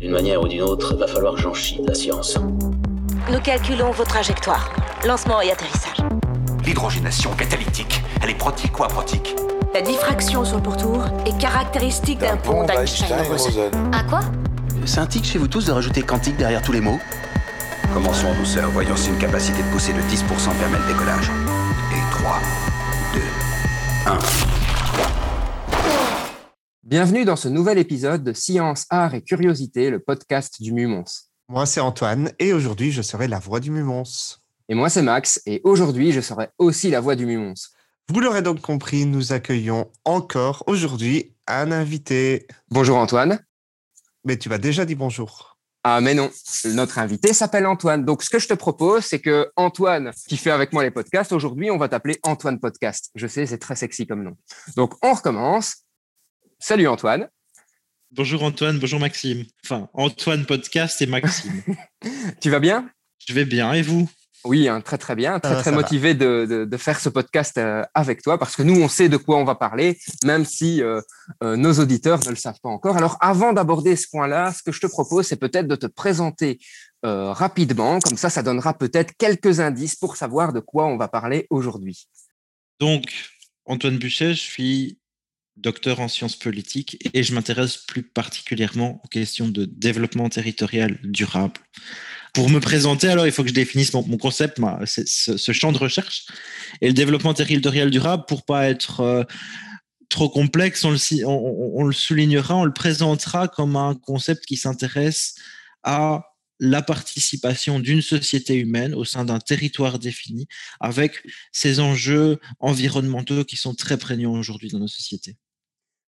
D'une manière ou d'une autre, va falloir que j'en chie de la science. Nous calculons vos trajectoires. Lancement et atterrissage. L'hydrogénation catalytique, elle est protique ou aprotique La diffraction sur le pourtour est caractéristique d'un pont d'Einstein-Rosen. Un quoi? C'est un tic chez vous tous de rajouter quantique derrière tous les mots? Commençons en douceur, voyons si une capacité de pousser de 10% permet le décollage. Et 3, 2, 1. Bienvenue dans ce nouvel épisode de Science, Art et Curiosité, le podcast du Mumons. Moi, c'est Antoine et aujourd'hui, je serai la voix du Mumons. Et moi, c'est Max et aujourd'hui, je serai aussi la voix du Mumons. Vous l'aurez donc compris, nous accueillons encore aujourd'hui un invité. Bonjour Antoine. Mais tu m'as déjà dit bonjour. Ah mais non, notre invité s'appelle Antoine. Donc ce que je te propose, c'est que Antoine, qui fait avec moi les podcasts, aujourd'hui on va t'appeler Antoine Podcast. Je sais, c'est très sexy comme nom. Donc on recommence. Salut Antoine. Bonjour Antoine, bonjour Maxime. Enfin, Antoine Podcast et Maxime. tu vas bien? Je vais bien, et vous? Oui, hein, très très bien, très va, très motivé de, de, de faire ce podcast euh, avec toi parce que nous on sait de quoi on va parler, même si euh, euh, nos auditeurs ne le savent pas encore. Alors avant d'aborder ce point-là, ce que je te propose, c'est peut-être de te présenter euh, rapidement, comme ça, ça donnera peut-être quelques indices pour savoir de quoi on va parler aujourd'hui. Donc, Antoine Buchet, je suis docteur en sciences politiques et je m'intéresse plus particulièrement aux questions de développement territorial durable. Pour me présenter, alors, il faut que je définisse mon, concept, ce, champ de recherche. Et le développement territorial durable, pour pas être euh, trop complexe, on le, on, on le soulignera, on le présentera comme un concept qui s'intéresse à la participation d'une société humaine au sein d'un territoire défini, avec ces enjeux environnementaux qui sont très prégnants aujourd'hui dans nos sociétés.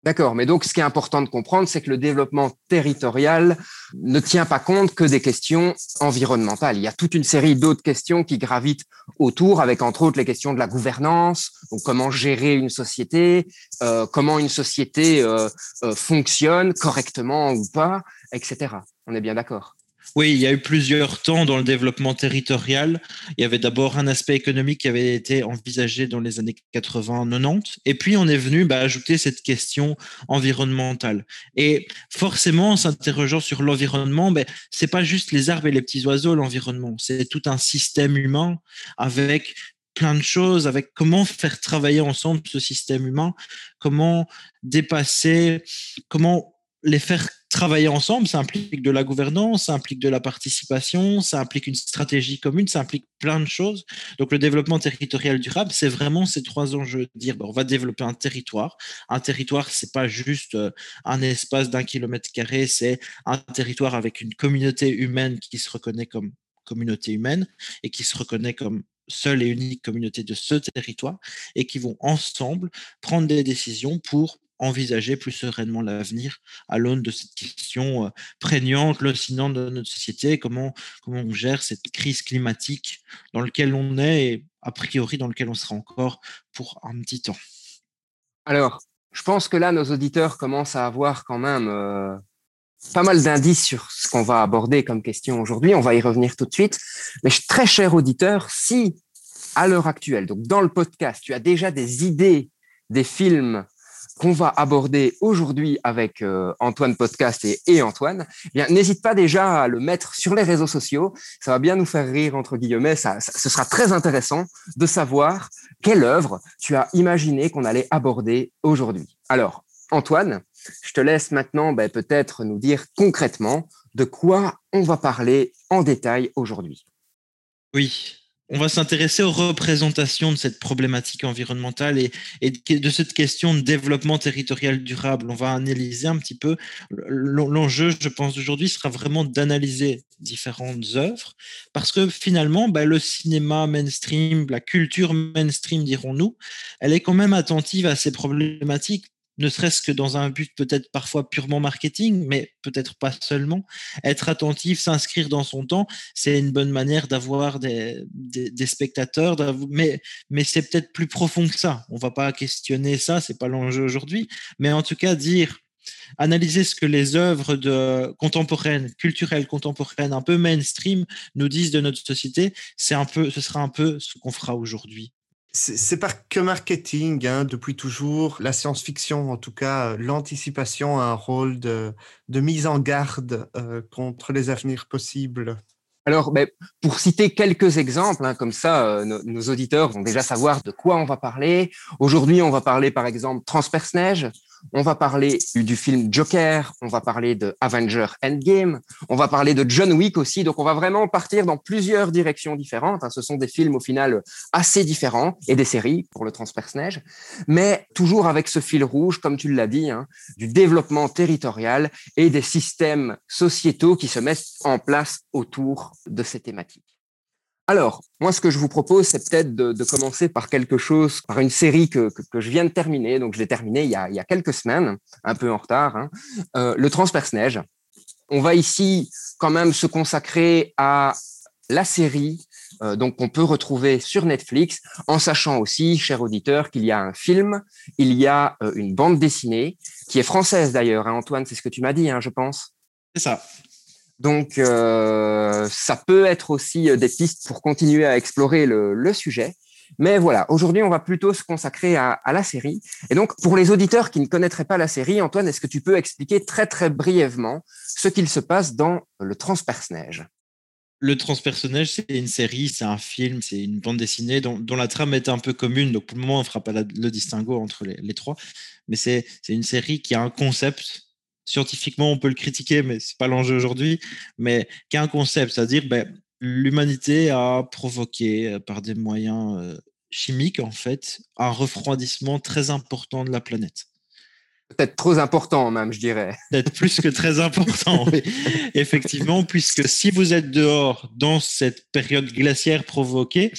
D'accord, mais donc ce qui est important de comprendre, c'est que le développement territorial ne tient pas compte que des questions environnementales. Il y a toute une série d'autres questions qui gravitent autour, avec entre autres les questions de la gouvernance, donc comment gérer une société, euh, comment une société euh, euh, fonctionne correctement ou pas, etc. On est bien d'accord? Oui, il y a eu plusieurs temps dans le développement territorial. Il y avait d'abord un aspect économique qui avait été envisagé dans les années 80-90, et puis on est venu bah, ajouter cette question environnementale. Et forcément, en s'interrogeant sur l'environnement, ben, c'est pas juste les arbres et les petits oiseaux, l'environnement, c'est tout un système humain avec plein de choses, avec comment faire travailler ensemble ce système humain, comment dépasser, comment les faire travailler ensemble, ça implique de la gouvernance, ça implique de la participation, ça implique une stratégie commune, ça implique plein de choses. Donc le développement territorial durable, c'est vraiment ces trois enjeux. Dire, ben, on va développer un territoire. Un territoire, c'est pas juste euh, un espace d'un kilomètre carré, c'est un territoire avec une communauté humaine qui se reconnaît comme communauté humaine et qui se reconnaît comme seule et unique communauté de ce territoire et qui vont ensemble prendre des décisions pour envisager plus sereinement l'avenir à l'aune de cette question euh, prégnante, lancinante de notre société, comment, comment on gère cette crise climatique dans laquelle on est et a priori dans laquelle on sera encore pour un petit temps. Alors, je pense que là, nos auditeurs commencent à avoir quand même euh, pas mal d'indices sur ce qu'on va aborder comme question aujourd'hui. On va y revenir tout de suite. Mais très cher auditeur, si à l'heure actuelle, donc dans le podcast, tu as déjà des idées des films qu'on va aborder aujourd'hui avec euh, Antoine Podcast et, Antoine, eh bien n'hésite pas déjà à le mettre sur les réseaux sociaux. Ça va bien nous faire rire entre guillemets. Ça, ça, ce sera très intéressant de savoir quelle œuvre tu as imaginé qu'on allait aborder aujourd'hui. Alors, Antoine, je te laisse maintenant ben, peut-être nous dire concrètement de quoi on va parler en détail aujourd'hui. Oui, on va s'intéresser aux représentations de cette problématique environnementale et, de cette question de développement territorial durable. On va analyser un petit peu. L'enjeu, je pense, d'aujourd'hui sera vraiment d'analyser différentes œuvres parce que finalement, bah, le cinéma mainstream, la culture mainstream, dirons-nous, elle est quand même attentive à ces problématiques ne serait-ce que dans un but peut-être parfois purement marketing, mais peut-être pas seulement. Être attentif, s'inscrire dans son temps, c'est une bonne manière d'avoir des, spectateurs, mais, c'est peut-être plus profond que ça. On va pas questionner ça, c'est pas l'enjeu aujourd'hui, mais en tout cas dire analyser ce que les œuvres contemporaines, culturelles contemporaines, un peu mainstream, nous disent de notre société, c'est un peu, ce sera un peu ce qu'on fera aujourd'hui. C'est pas que marketing, hein, depuis toujours. La science-fiction, en tout cas, l'anticipation a un rôle de, de mise en garde euh, contre les avenirs possibles. Alors, ben, pour citer quelques exemples, hein, comme ça, euh, nos, nos, auditeurs vont déjà savoir de quoi on va parler. Aujourd'hui, on va parler, par exemple, Transperce-Neige. On va parler du film Joker, on va parler de Avenger Endgame, on va parler de John Wick aussi. Donc, on va vraiment partir dans plusieurs directions différentes. Hein. Ce sont des films au final assez différents et des séries pour le transperce-neige, mais toujours avec ce fil rouge, comme tu l'as dit, hein, du développement territorial et des systèmes sociétaux qui se mettent en place autour de ces thématiques. Alors, moi, ce que je vous propose, c'est peut-être de, commencer par quelque chose, par une série que, que, que je viens de terminer. Donc, je l'ai terminée il y, a, il y a quelques semaines, un peu en retard. Hein. Euh, le Transperce-Neige. On va ici quand même se consacrer à la série euh, donc qu'on peut retrouver sur Netflix, en sachant aussi, cher auditeur, qu'il y a un film, il y a euh, une bande dessinée, qui est française d'ailleurs, hein, Antoine, c'est ce que tu m'as dit, hein, je pense. C'est ça. Donc, euh, ça peut être aussi euh, des pistes pour continuer à explorer le, sujet. Mais voilà, aujourd'hui, on va plutôt se consacrer à, la série. Et donc, pour les auditeurs qui ne connaîtraient pas la série, Antoine, est-ce que tu peux expliquer très, très brièvement ce qu'il se passe dans le Transperce-Neige le Transpersonnage, c'est une série, c'est un film, c'est une bande dessinée dont, la trame est un peu commune. Donc, pour le moment, on ne fera pas le distinguo entre les trois. Mais c'est une série qui a un concept scientifiquement, on peut le critiquer, mais c'est pas l'enjeu aujourd'hui, mais qui a un concept, c'est-à-dire ben, l'humanité a provoqué euh, par des moyens euh, chimiques, en fait, un refroidissement très important de la planète. Peut-être trop important même, je dirais. Peut-être plus que très important, oui. effectivement, puisque si vous êtes dehors dans cette période glaciaire provoquée,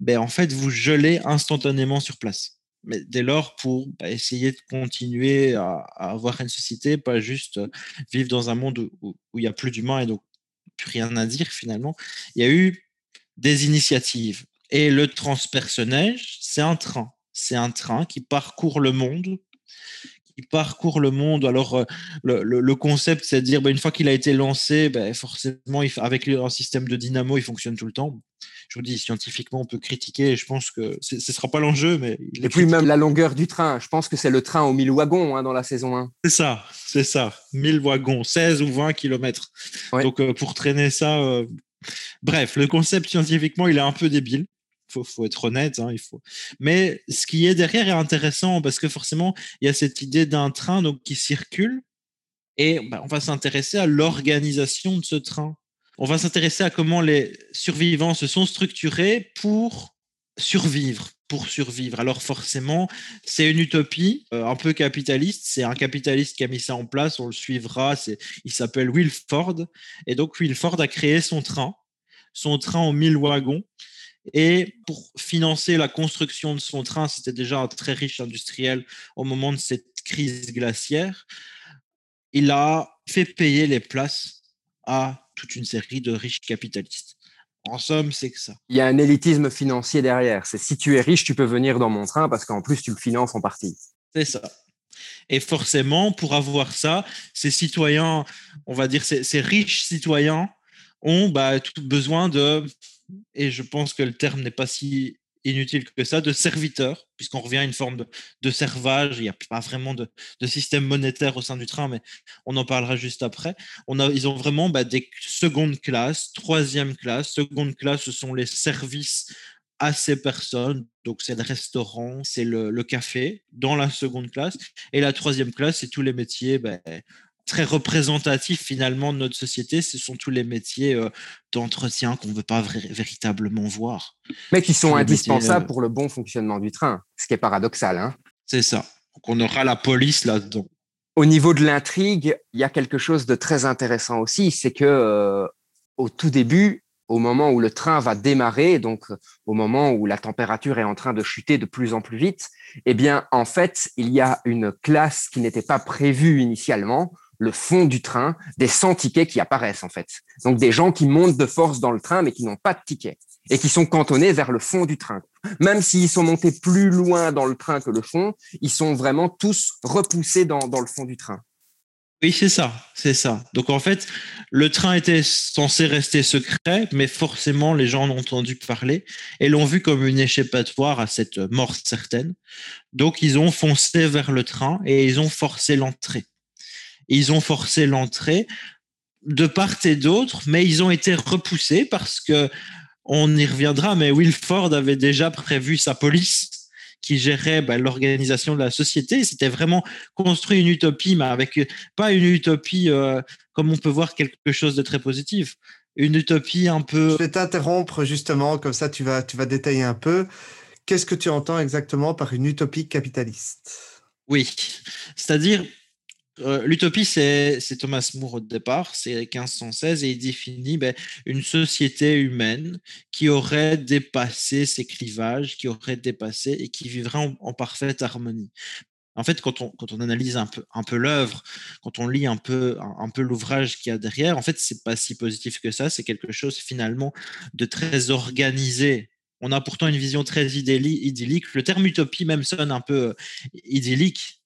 ben, en fait, vous gelez instantanément sur place mais dès lors pour bah, essayer de continuer à, avoir une société, pas juste vivre dans un monde où, il n'y a plus d'humains et donc plus rien à dire finalement, il y a eu des initiatives. Et le transpersonnage, c'est un train. C'est un train qui parcourt le monde qui parcourt le monde. Alors, le, concept, c'est de dire, bah, une fois qu'il a été lancé, bah, forcément, avec un système de dynamo, il fonctionne tout le temps je vous dis, scientifiquement, on peut critiquer. Je pense que ce ne sera pas l'enjeu, mais. Et puis critiqué. même la longueur du train. Je pense que c'est le train aux 1000 wagons hein, dans la saison 1. C'est ça, c'est ça. 1000 wagons, 16 ou 20 kilomètres. Ouais. Donc euh, pour traîner ça. Euh... Bref, le concept scientifiquement, il est un peu débile. Faut, faut être honnête, hein, il faut. Mais ce qui est derrière est intéressant parce que forcément, il y a cette idée d'un train donc qui circule et bah, on va s'intéresser à l'organisation de ce train on va s'intéresser à comment les survivants se sont structurés pour survivre, pour survivre. Alors forcément, c'est une utopie euh, un peu capitaliste. C'est un capitaliste qui a mis ça en place. On le suivra. Il s'appelle Will Ford. Et donc Will Ford a créé son train, son train en mille wagons. Et pour financer la construction de son train, c'était déjà un très riche industriel au moment de cette crise glaciaire. Il a fait payer les places à toute une série de riches capitalistes. En somme, c'est que ça. Il y a un élitisme financier derrière. C'est si tu es riche, tu peux venir dans mon train parce qu'en plus, tu le finances en partie. C'est ça. Et forcément, pour avoir ça, ces citoyens, on va dire, ces, ces riches citoyens ont bah, tout besoin de, et je pense que le terme n'est pas si inutile que ça, de serviteurs, puisqu'on revient à une forme de, de servage. Il n'y a pas vraiment de, de, système monétaire au sein du train, mais on en parlera juste après. On a, ils ont vraiment bah, des secondes classes, troisième classe. Seconde classe, ce sont les services à ces personnes. Donc, c'est le restaurant, c'est le, café dans la seconde classe. Et la troisième classe, c'est tous les métiers bah, très représentatif finalement de notre société. Ce sont tous les métiers euh, d'entretien qu'on ne veut pas véritablement voir. Mais qui sont indispensables métiers, euh... pour le bon fonctionnement du train, ce qui est paradoxal. Hein C'est ça. Donc on aura la police là-dedans. Au niveau de l'intrigue, il y a quelque chose de très intéressant aussi, c'est que euh, au tout début, au moment où le train va démarrer, donc au moment où la température est en train de chuter de plus en plus vite, eh bien, en fait, il y a une classe qui n'était pas prévue initialement, le fond du train des 100 tickets qui apparaissent en fait. Donc des gens qui montent de force dans le train mais qui n'ont pas de ticket et qui sont cantonnés vers le fond du train. Même s'ils sont montés plus loin dans le train que le fond, ils sont vraiment tous repoussés dans, dans le fond du train. Oui, c'est ça, c'est ça. Donc en fait, le train était censé rester secret, mais forcément les gens en ont entendu parler et l'ont vu comme une échappatoire à cette mort certaine. Donc ils ont foncé vers le train et ils ont forcé l'entrée. Ils ont forcé l'entrée de part et d'autre, mais ils ont été repoussés parce que on y reviendra, mais Wilford avait déjà prévu sa police qui gérait bah, l'organisation de la société. C'était vraiment construire une utopie, mais avec pas une utopie euh, comme on peut voir quelque chose de très positif. Une utopie un peu. Je vais t'interrompre justement, comme ça tu vas, tu vas détailler un peu. Qu'est-ce que tu entends exactement par une utopie capitaliste? Oui, c'est-à-dire euh, l'utopie, c'est Thomas More au départ, c'est 1516, et il définit ben, une société humaine qui aurait dépassé ses clivages, qui aurait dépassé et qui vivrait en, parfaite harmonie. En fait, quand on, analyse un peu, un peu l'œuvre, quand on lit un peu, un, peu l'ouvrage qu'il y a derrière, en fait, c'est pas si positif que ça. C'est quelque chose finalement de très organisé. On a pourtant une vision très idyllique. Le terme utopie même sonne un peu euh, idyllique,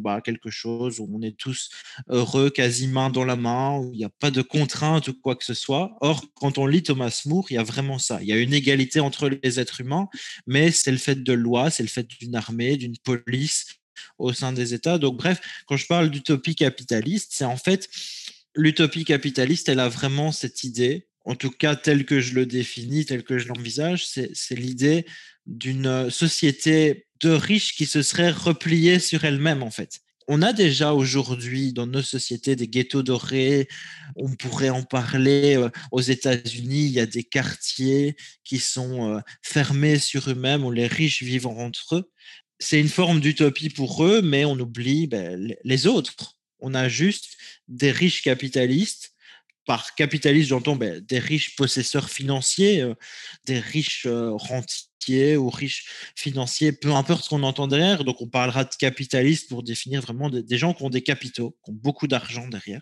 bah, quelque chose où on est tous heureux, quasi main dans la main, où il n'y a pas de contraintes ou quoi que ce soit. Or, quand on lit Thomas More, il y a vraiment ça. Il y a une égalité entre les êtres humains, mais c'est le fait de loi, c'est le fait d'une armée, d'une police au sein des États. Donc, bref, quand je parle d'utopie capitaliste, c'est en fait l'utopie capitaliste, elle a vraiment cette idée, en tout cas telle que je le définis, telle que je l'envisage, c'est l'idée d'une société de riches qui se seraient repliés sur elles-mêmes, en fait. On a déjà aujourd'hui dans nos sociétés des ghettos dorés. On pourrait en parler. Euh, aux États-Unis, il y a des quartiers qui sont euh, fermés sur eux-mêmes où les riches vivent entre eux. C'est une forme d'utopie pour eux, mais on oublie ben, les autres. On a juste des riches capitalistes par capitaliste, j'entends ben, des riches possesseurs financiers, euh, des riches rentiers ou riches financiers, peu importe ce qu'on entend derrière. Donc, on parlera de capitalistes pour définir vraiment des, gens qui ont des capitaux, qui ont beaucoup d'argent derrière.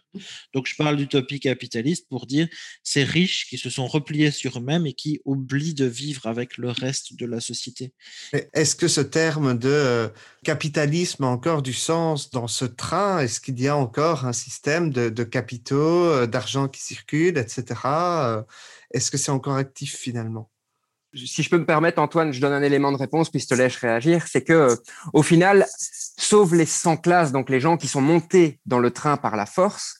Donc, je parle d'utopie capitaliste pour dire ces riches qui se sont repliés sur eux-mêmes et qui oublient de vivre avec le reste de la société. Est-ce que ce terme de euh, capitalisme a encore du sens dans ce train? Est-ce qu'il y a encore un système de, de capitaux, euh, d'argent qui circule, etc. Euh, est-ce que c'est encore actif finalement? Si je peux me permettre, Antoine, je donne un élément de réponse, puis je te laisse réagir. C'est que, euh, au final, sauf les 100 classes, donc les gens qui sont montés dans le train par la force,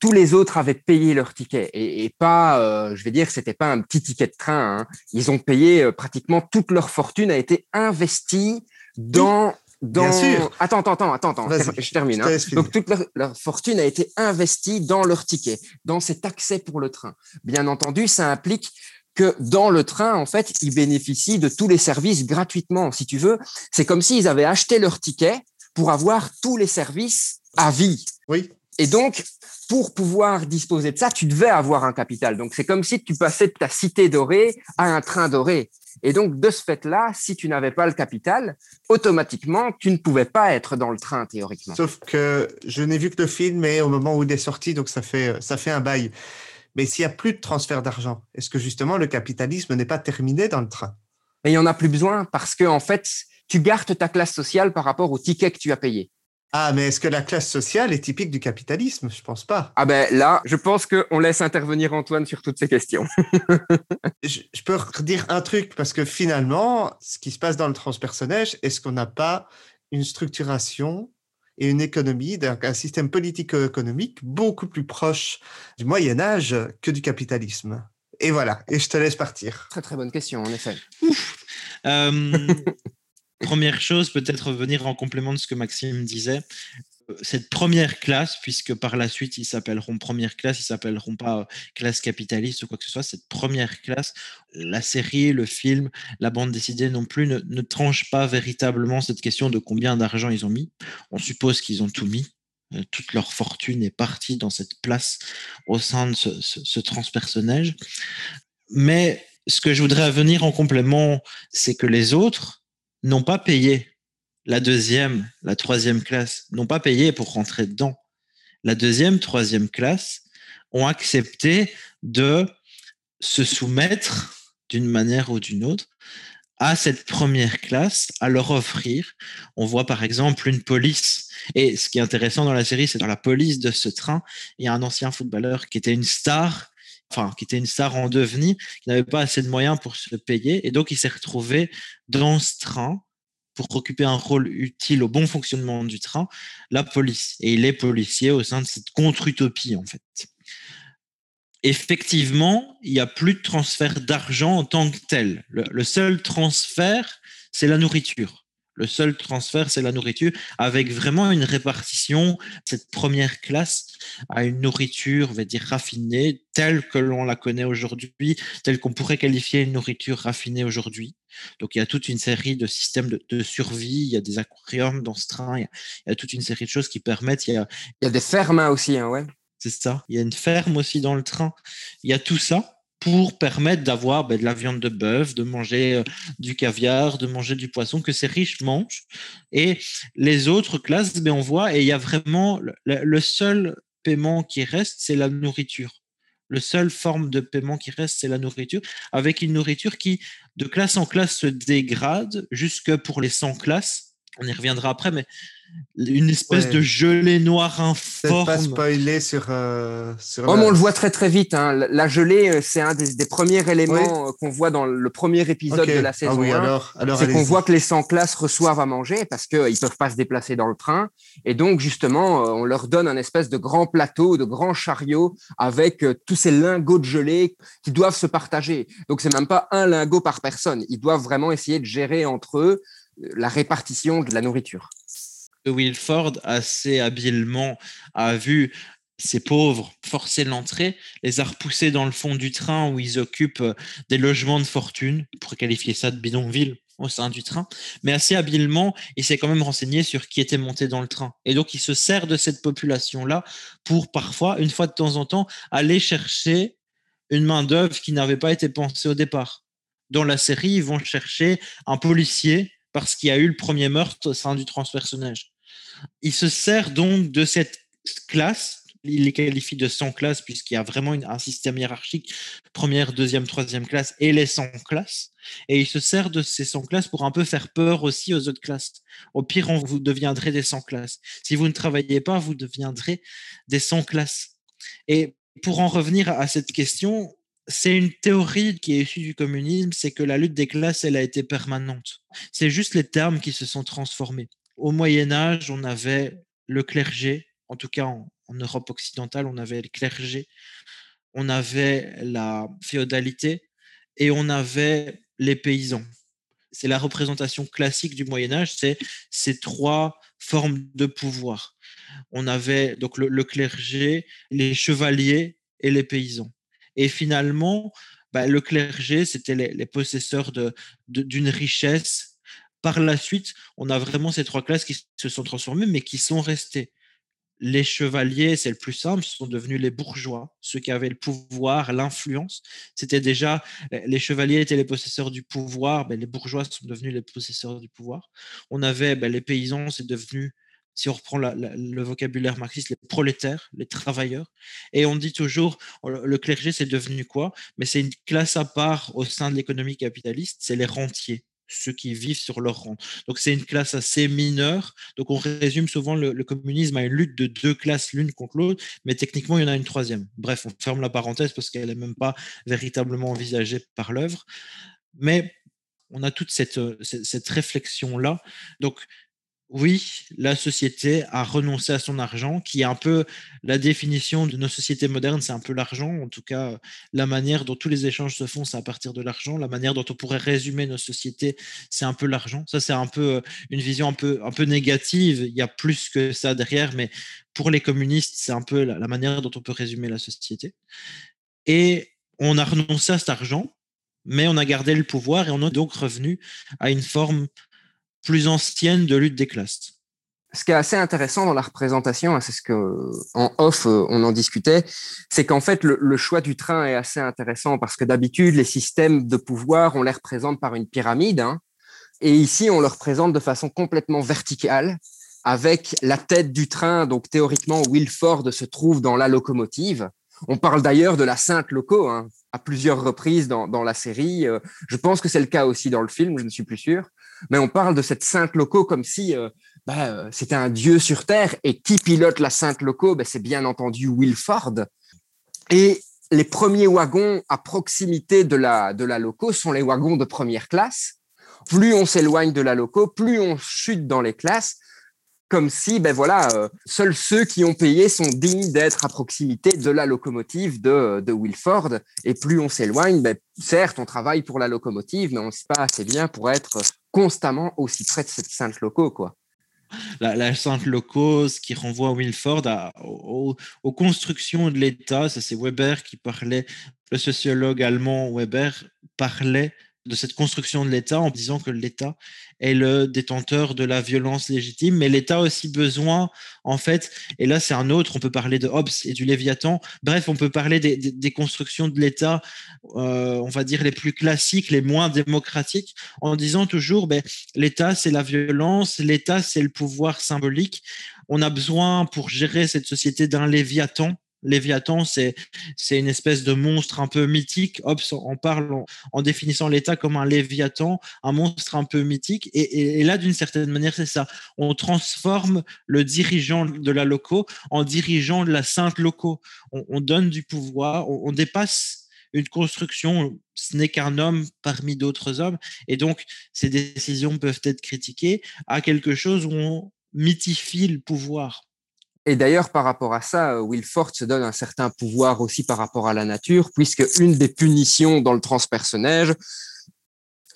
tous les autres avaient payé leur ticket et, pas, euh, je vais dire, c'était pas un petit ticket de train. Hein. Ils ont payé euh, pratiquement toute leur fortune a été investie dans dans... Bien sûr. Attends, attends, attends, attends. Je termine. Hein. Donc toute leur, leur, fortune a été investie dans leur ticket, dans cet accès pour le train. Bien entendu, ça implique que dans le train, en fait, ils bénéficient de tous les services gratuitement, si tu veux. C'est comme s'ils avaient acheté leur ticket pour avoir tous les services à vie. Oui. Et donc, pour pouvoir disposer de ça, tu devais avoir un capital. Donc, c'est comme si tu passais de ta cité dorée à un train doré. Et donc, de ce fait-là, si tu n'avais pas le capital, automatiquement, tu ne pouvais pas être dans le train, théoriquement. Sauf que je n'ai vu que le film, mais au moment où il est sorti, donc ça fait, ça fait un bail. Mais s'il n'y a plus de transfert d'argent, est-ce que justement le capitalisme n'est pas terminé dans le train? Mais il n'y en a plus besoin parce que en fait, tu gardes ta classe sociale par rapport au ticket que tu as payé. Ah, mais est-ce que la classe sociale est typique du capitalisme? Je pense pas. Ah ben là, je pense qu'on laisse intervenir Antoine sur toutes ces questions. je, je, peux redire un truc parce que finalement, ce qui se passe dans le transpersonnage, est-ce qu'on n'a pas une structuration et une économie, un système politico-économique beaucoup plus proche du Moyen Âge que du capitalisme. Et voilà, et je te laisse partir. Très très bonne question, en effet. Euh, première chose, peut-être revenir en complément de ce que Maxime disait cette première classe, puisque par la suite ils s'appelleront première classe, ils s'appelleront pas euh, classe capitaliste ou quoi que ce soit, cette première classe, la série, le film, la bande dessinée non plus ne, tranche pas véritablement cette question de combien d'argent ils ont mis. On suppose qu'ils ont tout mis. Euh, toute leur fortune est partie dans cette place au sein de ce, ce, ce transpersonnage. Mais ce que je voudrais venir en complément, c'est que les autres n'ont pas payé la deuxième, la troisième classe n'ont pas payé pour rentrer dedans. La deuxième, troisième classe ont accepté de se soumettre d'une manière ou d'une autre à cette première classe à leur offrir. On voit par exemple une police. Et ce qui est intéressant dans la série, c'est dans la police de ce train, il y a un ancien footballeur qui était une star, enfin qui était une star en devenir, qui n'avait pas assez de moyens pour se payer. Et donc il s'est retrouvé dans ce train pour occuper un rôle utile au bon fonctionnement du train, la police. Et il est policier au sein de cette contre-utopie, en fait effectivement, il n'y a plus de transfert d'argent en tant que tel. Le, seul transfert, c'est la nourriture. Le seul transfert, c'est la nourriture, avec vraiment une répartition, cette première classe, à une nourriture, on va dire, raffinée, telle que l'on la connaît aujourd'hui, telle qu'on pourrait qualifier une nourriture raffinée aujourd'hui. Donc, il y a toute une série de systèmes de, survie, il y a des aquariums dans ce train, il y, a, toute une série de choses qui permettent. Il y a, il y a des fermes aussi, hein, ouais. C'est ça. Il y a une ferme aussi dans le train. Il y a tout ça pour permettre d'avoir ben, de la viande de bœuf, de manger euh, du caviar, de manger du poisson que ces riches mangent. Et les autres classes, ben, on voit, et il y a vraiment le, seul paiement qui reste, c'est la nourriture. Le seul forme de paiement qui reste, c'est la nourriture, avec une nourriture qui, de classe en classe, se dégrade jusque pour les 100 classes. On y reviendra après, mais une espèce de gelée noire informe. pas spoiler sur. Euh, sur On le voit très très vite. Hein. La gelée, euh, c'est un des, premiers éléments euh, qu'on voit dans le premier épisode de la ah saison ah c'est qu'on voit que les 100 classes reçoivent à manger parce qu'ils ne peuvent pas se déplacer dans le train. Et donc, justement, on leur donne un espèce de grand plateau, de grand chariot avec tous ces lingots de gelée qui doivent se partager. Donc, c'est même pas un lingot par personne. Ils doivent vraiment essayer de gérer entre eux la répartition de la nourriture. Wilford assez habilement a vu ces pauvres forcer l'entrée, les a repoussés dans le fond du train où ils occupent euh, des logements de fortune, pour qualifier ça de bidonville au sein du train, mais assez habilement, il s'est quand même renseigné sur qui était monté dans le train. Et donc, il se sert de cette population-là pour parfois, une fois de temps en temps, aller chercher une main-d'œuvre qui n'avait pas été pensée au départ. Dans la série, ils vont chercher un policier parce qu'il y a eu le premier meurtre au sein du transpersonnage. Il se sert donc de cette classe il les qualifie de 100 classes puisqu'il y a vraiment un système hiérarchique, première, deuxième, troisième classe et les 100 classes. Et il se sert de ces 100 classes pour un peu faire peur aussi aux autres classes. Au pire, on, vous deviendrez des 100 classes. Si vous ne travaillez pas, vous deviendrez des 100 classes. Et pour en revenir à cette question, c'est une théorie qui est issue du communisme, c'est que la lutte des classes, elle a été permanente. C'est juste les termes qui se sont transformés. Au Moyen Âge, on avait le clergé, en tout cas en, Europe occidentale, on avait le clergé, on avait la féodalité et on avait les paysans. C'est la représentation classique du Moyen Âge, c'est ces trois formes de pouvoir. On avait donc le, clergé, les chevaliers et les paysans. Et finalement, bah, le clergé, c'était les, possesseurs d'une richesse par la suite, on a vraiment ces trois classes qui se sont transformées, mais qui sont restées. Les chevaliers, c'est le plus simple, sont devenus les bourgeois, ceux qui avaient le pouvoir, l'influence. C'était déjà, les chevaliers étaient les possesseurs du pouvoir, ben, les bourgeois sont devenus les possesseurs du pouvoir. On avait ben, les paysans, c'est devenu si on reprend le vocabulaire marxiste, les prolétaires, les travailleurs. Et on dit toujours, le clergé, c'est devenu quoi? Mais c'est une classe à part au sein de l'économie capitaliste, c'est les rentiers ceux qui vivent sur leur rente. Donc c'est une classe assez mineure. Donc on résume souvent le, communisme à une lutte de deux classes l'une contre l'autre, mais techniquement il y en a une troisième. Bref, on ferme la parenthèse parce qu'elle n'est même pas véritablement envisagée par l'œuvre. Mais on a toute cette, euh, cette réflexion-là. Donc oui, la société a renoncé à son argent, qui est un peu la définition de nos sociétés modernes, c'est un peu l'argent. En tout cas, la manière dont tous les échanges se font, c'est à partir de l'argent. La manière dont on pourrait résumer nos sociétés, c'est un peu l'argent. Ça, c'est un peu euh, une vision un peu, un peu négative. Il y a plus que ça derrière, mais pour les communistes, c'est un peu la manière dont on peut résumer la société. Et on a renoncé à cet argent, mais on a gardé le pouvoir et on est donc revenu à une forme plus ancienne de lutte des classes. Ce qui est assez intéressant dans la représentation, hein, c'est ce que en off euh, on en discutait, c'est qu'en fait le, choix du train est assez intéressant parce que d'habitude les systèmes de pouvoir on les représente par une pyramide, hein, et ici on le représente de façon complètement verticale avec la tête du train. Donc théoriquement Wilford se trouve dans la locomotive On parle d'ailleurs de la Sainte Loco hein, à plusieurs reprises dans, dans la série. Euh, je pense que c'est le cas aussi dans le film, je ne suis plus sûr. Mais on parle de cette Sainte Loco comme si euh, bah, euh, c'était un dieu sur Terre. Et qui pilote la Sainte Loco? Ben, C'est bien entendu Will Ford. Et les premiers wagons à proximité de la, de la loco sont les wagons de première classe. Plus on s'éloigne de la loco, plus on chute dans les classes, comme si, ben voilà, euh, seuls ceux qui ont payé sont dignes d'être à proximité de la locomotive de, de Wilford. Et plus on s'éloigne, ben, certes, on travaille pour la locomotive, mais on ne sait pas assez bien pour être constamment aussi près de cette sainte loco, quoi la, sainte locose qui renvoie Wilford à, aux, constructions de l'État. Ça, c'est Weber qui parlait, le sociologue allemand Weber parlait de cette construction de l'État en disant que l'État est le détenteur de la violence légitime, mais l'État a aussi besoin, en fait, et là c'est un autre, on peut parler de Hobbes et du Léviathan, bref, on peut parler des, constructions de l'État, euh, on va dire les plus classiques, les moins démocratiques, en disant toujours, ben, l'État c'est la violence, l'État c'est le pouvoir symbolique, on a besoin pour gérer cette société d'un Léviathan, Léviathan, c'est une espèce de monstre un peu mythique. Hobbes en parle en, définissant l'État comme un Léviathan, un monstre un peu mythique. Et, là, d'une certaine manière, c'est ça. On transforme le dirigeant de la loco en dirigeant de la sainte loco. On, donne du pouvoir, on, dépasse une construction, ce n'est qu'un homme parmi d'autres hommes, et donc ces décisions peuvent être critiquées à quelque chose où on mythifie le pouvoir. Et d'ailleurs, par rapport à ça, Wilford se donne un certain pouvoir aussi par rapport à la nature, puisque une des punitions dans le transpersonnage,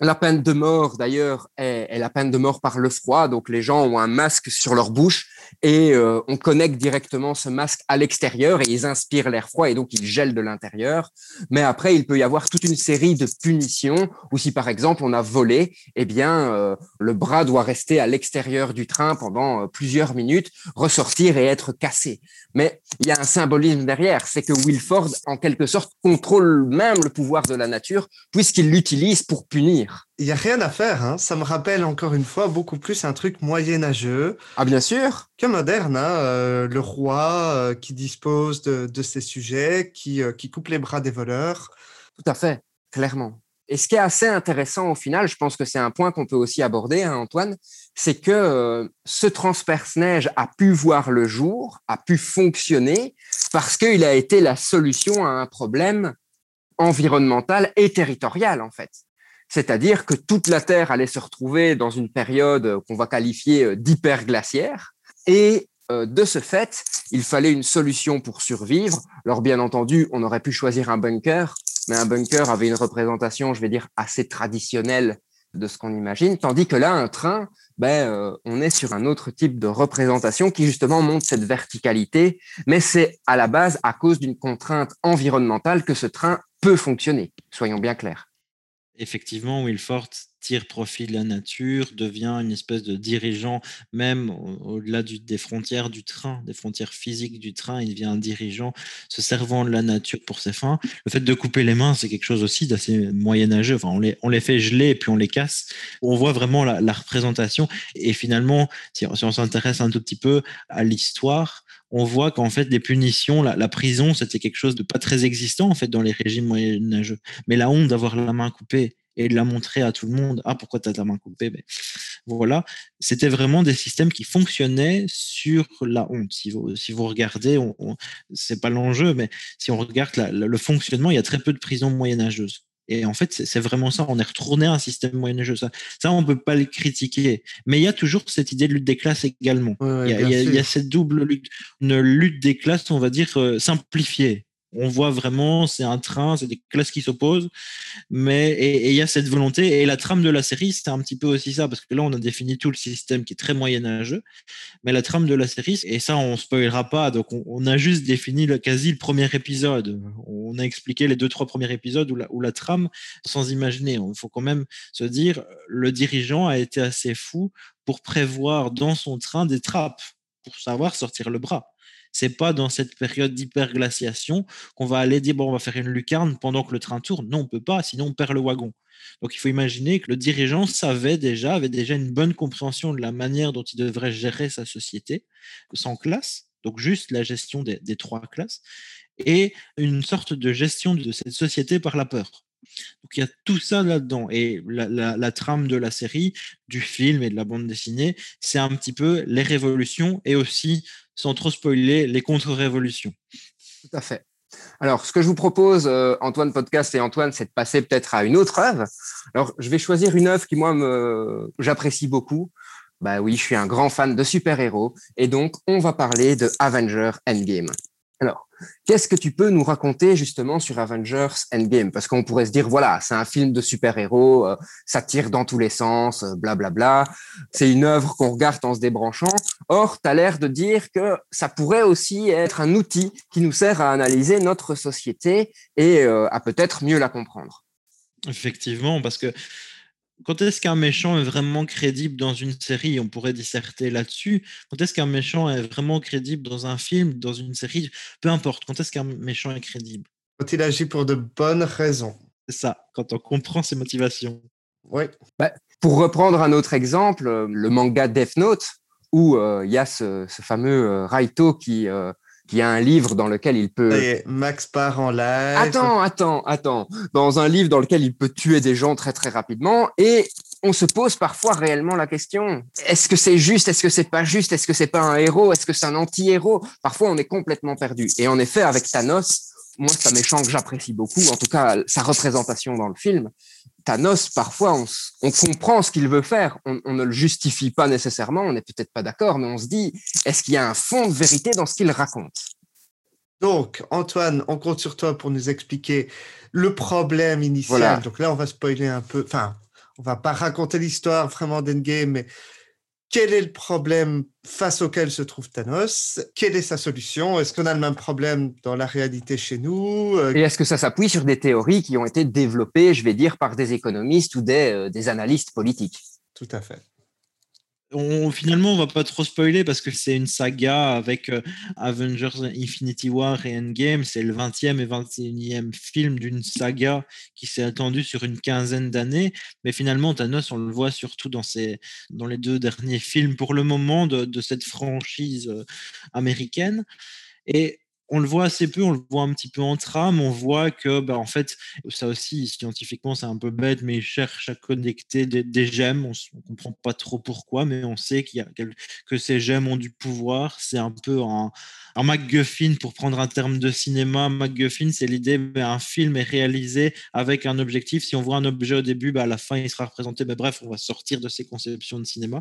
la peine de mort, d'ailleurs, est, la peine de mort par le froid. Donc, les gens ont un masque sur leur bouche et euh, on connecte directement ce masque à l'extérieur et ils inspirent l'air froid et donc ils gèlent de l'intérieur. Mais après, il peut y avoir toute une série de punitions où si, par exemple, on a volé, eh bien, euh, le bras doit rester à l'extérieur du train pendant euh, plusieurs minutes, ressortir et être cassé. Mais il y a un symbolisme derrière, c'est que Wilford, en quelque sorte, contrôle même le pouvoir de la nature puisqu'il l'utilise pour punir. Il n'y a rien à faire. Hein. Ça me rappelle encore une fois beaucoup plus un truc moyenâgeux. Ah, bien sûr. Que moderne. Hein. Euh, le roi euh, qui dispose de, ses sujets, qui, euh, qui coupe les bras des voleurs. Tout à fait, clairement. Et ce qui est assez intéressant au final, je pense que c'est un point qu'on peut aussi aborder, hein, Antoine, c'est que ce transperce-neige a pu voir le jour, a pu fonctionner parce qu'il a été la solution à un problème environnemental et territorial, en fait c'est-à-dire que toute la Terre allait se retrouver dans une période qu'on va qualifier euh, d'hyperglaciaire, et euh, de ce fait, il fallait une solution pour survivre. Alors bien entendu, on aurait pu choisir un bunker, mais un bunker avait une représentation, je vais dire, assez traditionnelle de ce qu'on imagine, tandis que là, un train, ben, euh, on est sur un autre type de représentation qui justement montre cette verticalité, mais c'est à la base à cause d'une contrainte environnementale que ce train peut fonctionner, soyons bien clairs effectivement, Wilford tire profit de la nature, devient une espèce de dirigeant, même au-delà des frontières du train, des frontières physiques du train, il devient un dirigeant se servant de la nature pour ses fins. Le fait de couper les mains, c'est quelque chose aussi d'assez moyenâgeux. Enfin, on les, on les fait geler et puis on les casse. On voit vraiment la, représentation. Et finalement, si, si on s'intéresse un tout petit peu à l'histoire, on voit qu'en fait, les punitions, la, prison, c'était quelque chose de pas très existant en fait dans les régimes moyenâgeux. Mais la honte d'avoir la main coupée et de la montrer à tout le monde, ah pourquoi tu as ta main coupée? Ben, Voilà, c'était vraiment des systèmes qui fonctionnaient sur la honte. Si vous, regardez, on, c'est pas l'enjeu, mais si on regarde le fonctionnement, il y a très peu de prisons moyenâgeuses. Et en fait, c'est vraiment ça. On est retourné à un système moyenâgeux. Ça, ça on peut pas le critiquer. Mais il y a toujours cette idée de lutte des classes également. il, y a, cette double lutte, une lutte des classes, on va dire, euh, simplifiée on voit vraiment, c'est un train, c'est des classes qui s'opposent, mais il y a cette volonté. Et la trame de la série, c'est un petit peu aussi ça, parce que là, on a défini tout le système qui est très moyenâgeux, mais la trame de la série, et ça, on spoilera pas, donc on, a juste défini le, quasi le premier épisode. On a expliqué les deux, trois premiers épisodes où la, où la trame, sans imaginer. Il faut quand même se dire, le dirigeant a été assez fou pour prévoir dans son train des trappes pour savoir sortir le bras. C'est pas dans cette période d'hyperglaciation qu'on va aller dire bon, on va faire une lucarne pendant que le train tourne. Non, on peut pas, sinon on perd le wagon. Donc il faut imaginer que le dirigeant savait déjà, avait déjà une bonne compréhension de la manière dont il devrait gérer sa société, sans classe. donc juste la gestion des, trois classes, et une sorte de gestion de cette société par la peur. Donc il y a tout ça là-dedans. Et la, trame de la série, du film et de la bande dessinée, c'est un petit peu les révolutions et aussi, sans trop spoiler, les contre-révolutions. Tout à fait. Alors, ce que je vous propose, euh, Antoine Podcast et Antoine, c'est de passer peut-être à une autre œuvre. Alors, je vais choisir une œuvre qui, moi, j'apprécie beaucoup. Bah oui, je suis un grand fan de super-héros. Et donc, on va parler de Avenger Endgame. Alors, qu'est-ce que tu peux nous raconter justement sur Avengers Endgame? Parce qu'on pourrait se dire, voilà, c'est un film de super-héros, euh, ça tire dans tous les sens, blablabla. Euh, bla, bla. C'est une œuvre qu'on regarde en se débranchant. Or, tu as l'air de dire que ça pourrait aussi être un outil qui nous sert à analyser notre société et euh, à peut-être mieux la comprendre. Effectivement, parce que quand est-ce qu'un méchant est vraiment crédible dans une série? On pourrait disserter là-dessus. Quand est-ce qu'un méchant est vraiment crédible dans un film, dans une série? Peu importe. Quand est-ce qu'un méchant est crédible? Quand il agit pour de bonnes raisons. C'est ça, quand on comprend ses motivations. Oui. Bah, pour reprendre un autre exemple, euh, le manga Death Note, où euh, il y a ce, ce fameux euh, Raito qui y a un livre dans lequel il peut. Et Max part en live. Attends, attends, attends. Dans un livre dans lequel il peut tuer des gens très très rapidement et on se pose parfois réellement la question est-ce que c'est juste Est-ce que c'est pas juste Est-ce que c'est pas un héros Est-ce que c'est un anti-héros? Parfois, on est complètement perdu. Et en effet, avec Thanos, moi, c'est un méchant que j'apprécie beaucoup. En tout cas, sa représentation dans le film. Thanos, parfois, on, on comprend ce qu'il veut faire. On, on, ne le justifie pas nécessairement. On n'est peut-être pas d'accord, mais on se dit, est-ce qu'il y a un fond de vérité dans ce qu'il raconte? Donc, Antoine, on compte sur toi pour nous expliquer le problème initial. Voilà. Donc là, on va spoiler un peu. Enfin, on va pas raconter l'histoire vraiment d'Endgame, mais quel est le problème face auquel se trouve Thanos? Quelle est sa solution? Est-ce qu'on a le même problème dans la réalité chez nous? Euh, Et est-ce que ça s'appuie sur des théories qui ont été développées, je vais dire, par des économistes ou des, euh, des analystes politiques? Tout à fait. On, finalement, on va pas trop spoiler parce que c'est une saga avec euh, Avengers Infinity War et Endgame. C'est le 20e et 21e film d'une saga qui s'est attendue sur une quinzaine d'années. Mais finalement, Thanos, on le voit surtout dans, ces, dans les deux derniers films pour le moment de, de cette franchise euh, américaine. Et on le voit assez peu, on le voit un petit peu en trame, on voit que, bah, en fait, ça aussi, scientifiquement, c'est un peu bête, mais ils cherchent à connecter des, gemmes, on ne comprend pas trop pourquoi, mais on sait y a, que ces gemmes ont du pouvoir, c'est un peu un, un MacGuffin, pour prendre un terme de cinéma, MacGuffin, c'est l'idée, bah, un film est réalisé avec un objectif, si on voit un objet au début, bah, à la fin, il sera représenté, mais bref, on va sortir de ces conceptions de cinéma.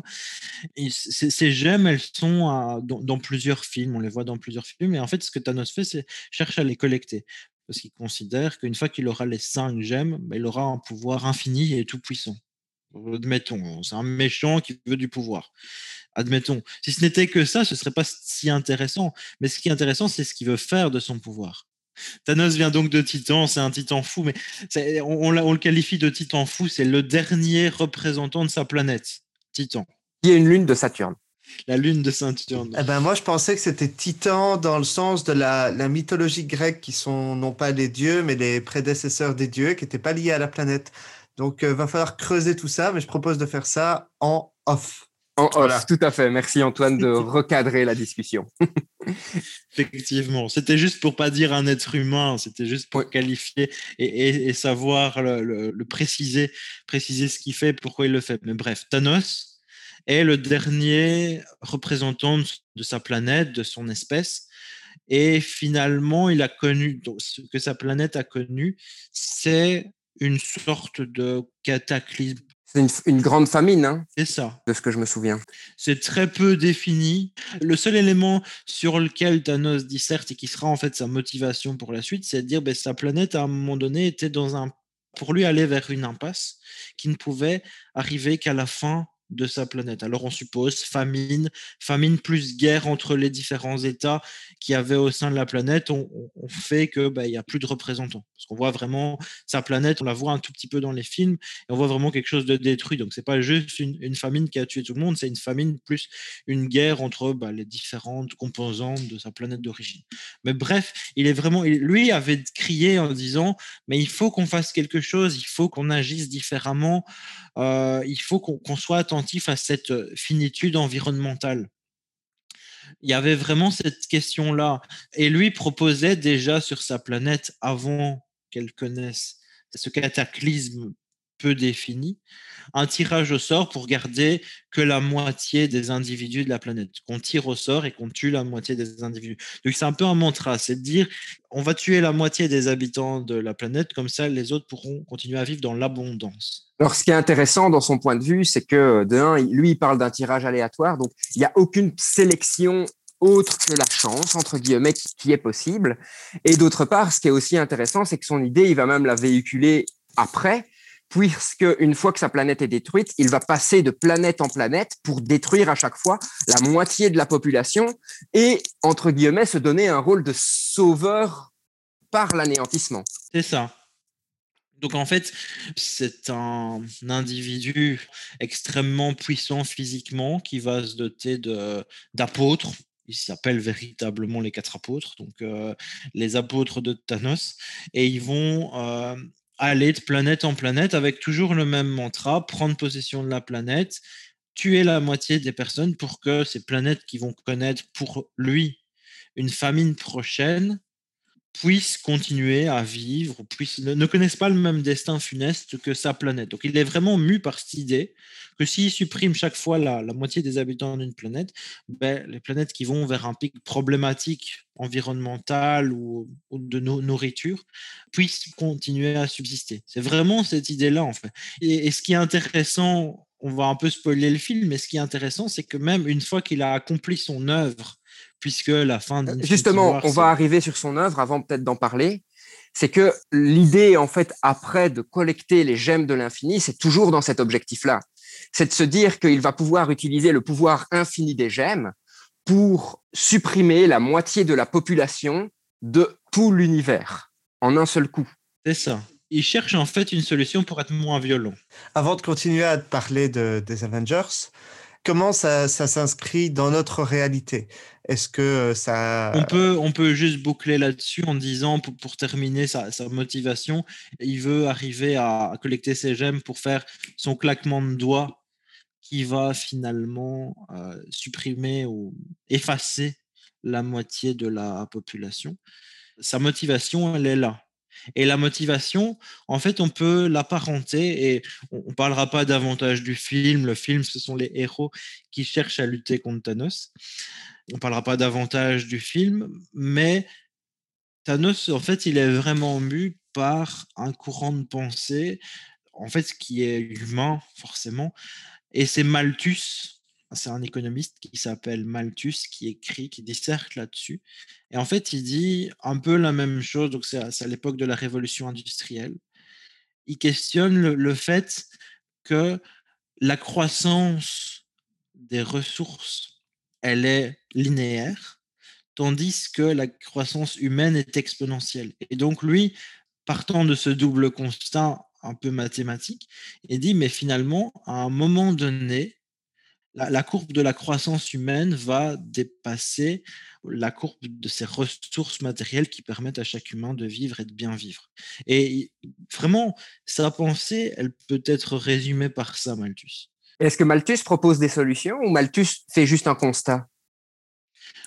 Ces gemmes, elles sont à, dans, dans, plusieurs films, on les voit dans plusieurs films, et en fait, ce que tu as c'est cherche à les collecter. Parce qu'il considère qu'une fois qu'il aura les cinq gemmes, bah, il aura un pouvoir infini et tout puissant. Admettons, c'est un méchant qui veut du pouvoir. Admettons, si ce n'était que ça, ce serait pas si intéressant. Mais ce qui est intéressant, c'est ce qu'il veut faire de son pouvoir. Thanos vient donc de Titan, c'est un titan fou, mais on, on, on, le qualifie de titan fou, c'est le dernier représentant de sa planète, Titan. Qui est une lune de Saturne la lune de Saturne. Eh ben moi, je pensais que c'était Titan dans le sens de la, la, mythologie grecque, qui sont non pas les dieux, mais les prédécesseurs des dieux, qui n'étaient pas liés à la planète. Donc, il euh, va falloir creuser tout ça, mais je propose de faire ça en off. En off, voilà. tout à fait. Merci Antoine de recadrer la discussion. Effectivement, c'était juste pour pas dire un être humain, c'était juste pour qualifier et, et, et savoir le, le, le, préciser, préciser ce qu'il fait, pourquoi il le fait. Mais bref, Thanos, est le dernier représentant de sa planète, de son espèce. Et finalement, il a connu, donc, ce que sa planète a connu, c'est une sorte de cataclysme. C'est une, une, grande famine, hein, c'est ça. De ce que je me souviens. C'est très peu défini. Le seul élément sur lequel Thanos disserte et qui sera en fait sa motivation pour la suite, c'est de dire ben, sa planète à un moment donné était dans un, pour lui aller vers une impasse qui ne pouvait arriver qu'à la fin de sa planète. Alors on suppose famine, famine plus guerre entre les différents États qui avaient au sein de la planète, on, fait que bah, il y a plus de représentants. Parce qu'on voit vraiment sa planète, on la voit un tout petit peu dans les films, et on voit vraiment quelque chose de détruit. Donc c'est pas juste une, famine qui a tué tout le monde, c'est une famine plus une guerre entre bah, les différentes composantes de sa planète d'origine. Mais bref, il est vraiment, lui avait crié en disant, mais il faut qu'on fasse quelque chose, il faut qu'on agisse différemment, euh, il faut qu'on qu soit attentif à cette finitude environnementale. il y avait vraiment cette question-là. Et lui proposait déjà sur sa planète, avant qu'elle connaisse ce cataclysme peu défini, un tirage au sort pour garder que la moitié des individus de la planète. Qu'on tire au sort et qu'on tue la moitié des individus. Donc c'est un peu un mantra, c'est de dire on va tuer la moitié des habitants de la planète, comme ça les autres pourront continuer à vivre dans l'abondance. Alors ce qui est intéressant dans son point de vue, c'est que de un, lui il parle d'un tirage aléatoire, donc il n'y a aucune sélection autre que la chance, entre guillemets, qui est possible. Et d'autre part, ce qui est aussi intéressant, c'est que son idée, il va même la véhiculer après, puisque une fois que sa planète est détruite, il va passer de planète en planète pour détruire à chaque fois la moitié de la population et, entre guillemets, se donner un rôle de sauveur par l'anéantissement. C'est ça. Donc en fait, c'est un individu extrêmement puissant physiquement qui va se doter d'apôtres. Ils s'appellent véritablement les quatre apôtres, donc euh, les apôtres de Thanos, et ils vont euh, aller de planète en planète avec toujours le même mantra, prendre possession de la planète, tuer la moitié des personnes pour que ces planètes qui vont connaître pour lui une famine prochaine puissent continuer à vivre, ne, connaissent pas le même destin funeste que sa planète. Donc il est vraiment mu par cette idée que s'il supprime chaque fois la, moitié des habitants d'une planète, ben, les planètes qui vont vers un pic problématique environnemental ou, de nourriture puissent continuer à subsister. C'est vraiment cette idée-là en fait. Et, et ce qui est intéressant, on va un peu spoiler le film, mais ce qui est intéressant, c'est que même une fois qu'il a accompli son œuvre, puisque la fin de Justement, on va arriver sur son œuvre avant peut-être d'en parler. C'est que l'idée, en fait, après de collecter les gemmes de l'infini, c'est toujours dans cet objectif-là. C'est de se dire qu'il va pouvoir utiliser le pouvoir infini des gemmes pour supprimer la moitié de la population de tout l'univers en un seul coup. C'est ça. Il cherche en fait une solution pour être moins violent. Avant de continuer à parler de, des Avengers, comment ça, s'inscrit dans notre réalité? Est-ce que euh, ça... On peut, juste boucler là-dessus en disant, pour, terminer sa, motivation, il veut arriver à, collecter ses gemmes pour faire son claquement de doigts qui va finalement euh, supprimer ou effacer la moitié de la population. Sa motivation, elle est là. Et la motivation, en fait, on peut l'apparenter et on ne parlera pas davantage du film. Le film, ce sont les héros qui cherchent à lutter contre Thanos. On parlera pas davantage du film, mais Thanos, en fait, il est vraiment mu par un courant de pensée, en fait, qui est humain, forcément. Et c'est Malthus, c'est un économiste qui s'appelle Malthus qui écrit, qui disserte là-dessus. Et en fait, il dit un peu la même chose, donc c'est à, l'époque de la révolution industrielle. Il questionne le, fait que la croissance des ressources, elle est linéaire, tandis que la croissance humaine est exponentielle. Et donc, lui, partant de ce double constat un peu mathématique, il dit, mais finalement, à un moment donné, la, courbe de la croissance humaine va dépasser la courbe de ces ressources matérielles qui permettent à chaque humain de vivre et de bien vivre. Et vraiment, sa pensée, elle peut être résumée par ça, Malthus. Est-ce que Malthus propose des solutions ou Malthus fait juste un constat?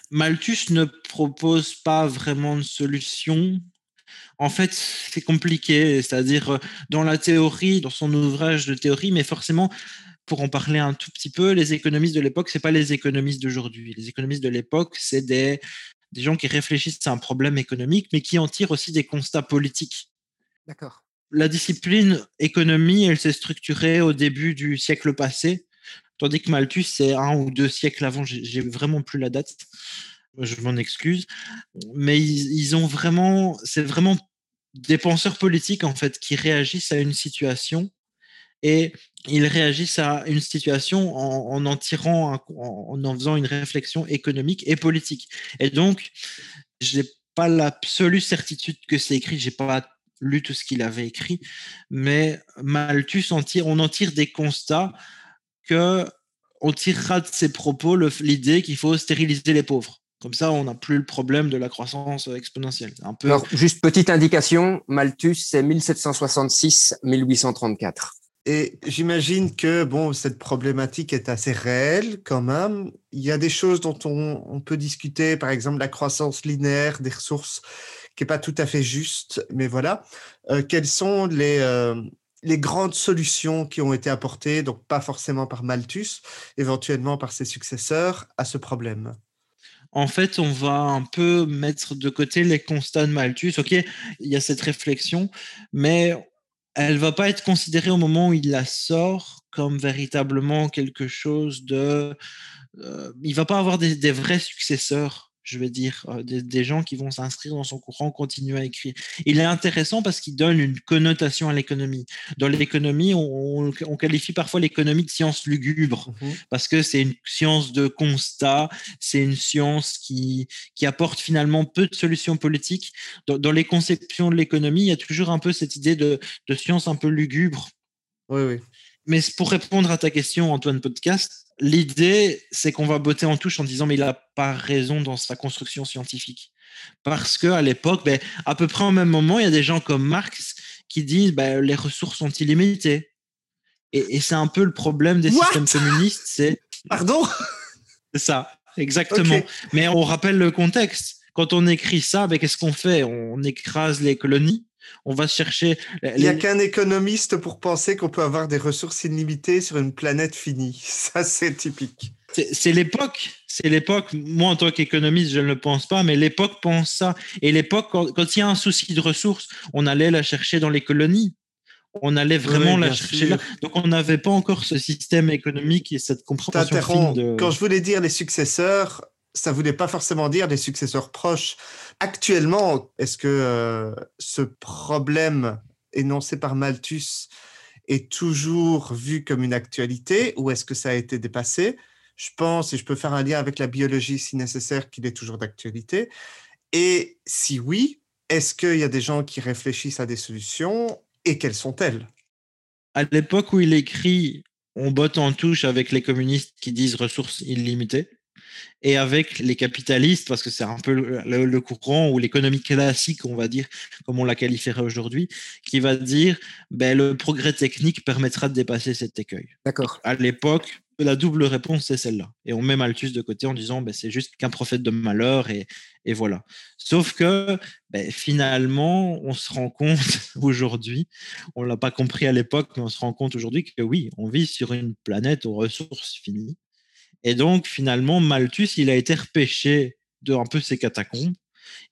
Malthus ne propose pas vraiment de solution. En fait, c'est compliqué, c'est-à-dire dans la théorie, dans son ouvrage de théorie, mais forcément, pour en parler un tout petit peu, les économistes de l'époque, c'est pas les économistes d'aujourd'hui. Les économistes de l'époque, c'est des, des gens qui réfléchissent à un problème économique, mais qui en tirent aussi des constats politiques. D'accord. La discipline économie, elle s'est structurée au début du siècle passé, tandis que Malthus, c'est un ou deux siècles avant. J'ai vraiment plus la date. Je m'en excuse. Mais ils, ont vraiment, c'est vraiment des penseurs politiques, en fait, qui réagissent à une situation et ils réagissent à une situation en en, tirant, en, en faisant une réflexion économique et politique. Et donc, je n'ai pas l'absolue certitude que c'est écrit, j'ai pas lu tout ce qu'il avait écrit, mais Malthus en tire, on en tire des constats que on tirera de ses propos l'idée qu'il faut stériliser les pauvres. Comme ça, on n'a plus le problème de la croissance exponentielle. Un peu... Alors, juste petite indication, Malthus, c'est 1766-1834. Et j'imagine que bon, cette problématique est assez réelle quand même. Il y a des choses dont on, on peut discuter, par exemple la croissance linéaire des ressources, qui est pas tout à fait juste, mais voilà. Euh, quelles sont les, euh, les grandes solutions qui ont été apportées, donc pas forcément par Malthus, éventuellement par ses successeurs, à ce problème? En fait, on va un peu mettre de côté les constats de Malthus. OK, il y a cette réflexion, mais elle va pas être considérée au moment où il la sort comme véritablement quelque chose de. Euh, il va pas avoir des, des vrais successeurs je vais dire, euh, des, gens qui vont s'inscrire dans son courant, continuer à écrire. Il est intéressant parce qu'il donne une connotation à l'économie. Dans l'économie, on, qualifie parfois l'économie de science lugubre mmh parce que c'est une science de constat, c'est une science qui, qui apporte finalement peu de solutions politiques. Dans, les conceptions de l'économie, il y a toujours un peu cette idée de, de science un peu lugubre. Oui, oui. Mais pour répondre à ta question, Antoine Podcast, l'idée, c'est qu'on va botter en touche en disant mais il n'a pas raison dans sa construction scientifique. Parce qu'à l'époque, ben, à peu près au même moment, il y a des gens comme Marx qui disent ben, les ressources sont illimitées. Et, c'est un peu le problème des systèmes communistes. C'est Pardon? C'est ça, exactement. Mais on rappelle le contexte. Quand on écrit ça, ben, qu'est-ce qu'on fait? On écrase les colonies on va chercher. Il n'y a qu'un économiste pour penser qu'on peut avoir des ressources illimitées sur une planète finie. Ça, c'est typique. C'est l'époque. C'est l'époque. Moi, en tant qu'économiste, je ne le pense pas, mais l'époque pense ça. Et l'époque, quand, il y a un souci de ressources, on allait la chercher dans les colonies. On allait vraiment la chercher là. Donc, on n'avait pas encore ce système économique et cette compréhension de... Quand je voulais dire les successeurs, ça voulait pas forcément dire des successeurs proches. Actuellement, est-ce que euh, ce problème énoncé par Malthus est toujours vu comme une actualité ou est-ce que ça a été dépassé? Je pense, et je peux faire un lien avec la biologie si nécessaire, qu'il est toujours d'actualité. Et si oui, est-ce qu'il y a des gens qui réfléchissent à des solutions et quelles sont-elles? À l'époque où il écrit, on botte en touche avec les communistes qui disent ressources illimitées et avec les capitalistes, parce que c'est un peu le, courant ou l'économie classique, on va dire, comme on la qualifierait aujourd'hui, qui va dire ben, le progrès technique permettra de dépasser cet écueil. D'accord. À l'époque, la double réponse, c'est celle-là. Et on met Malthus de côté en disant ben, c'est juste qu'un prophète de malheur et, et voilà. Sauf que ben, finalement, on se rend compte aujourd'hui, on ne l'a pas compris à l'époque, mais on se rend compte aujourd'hui que oui, on vit sur une planète aux ressources finies et donc, finalement, Malthus, il a été repêché de un peu ses catacombes.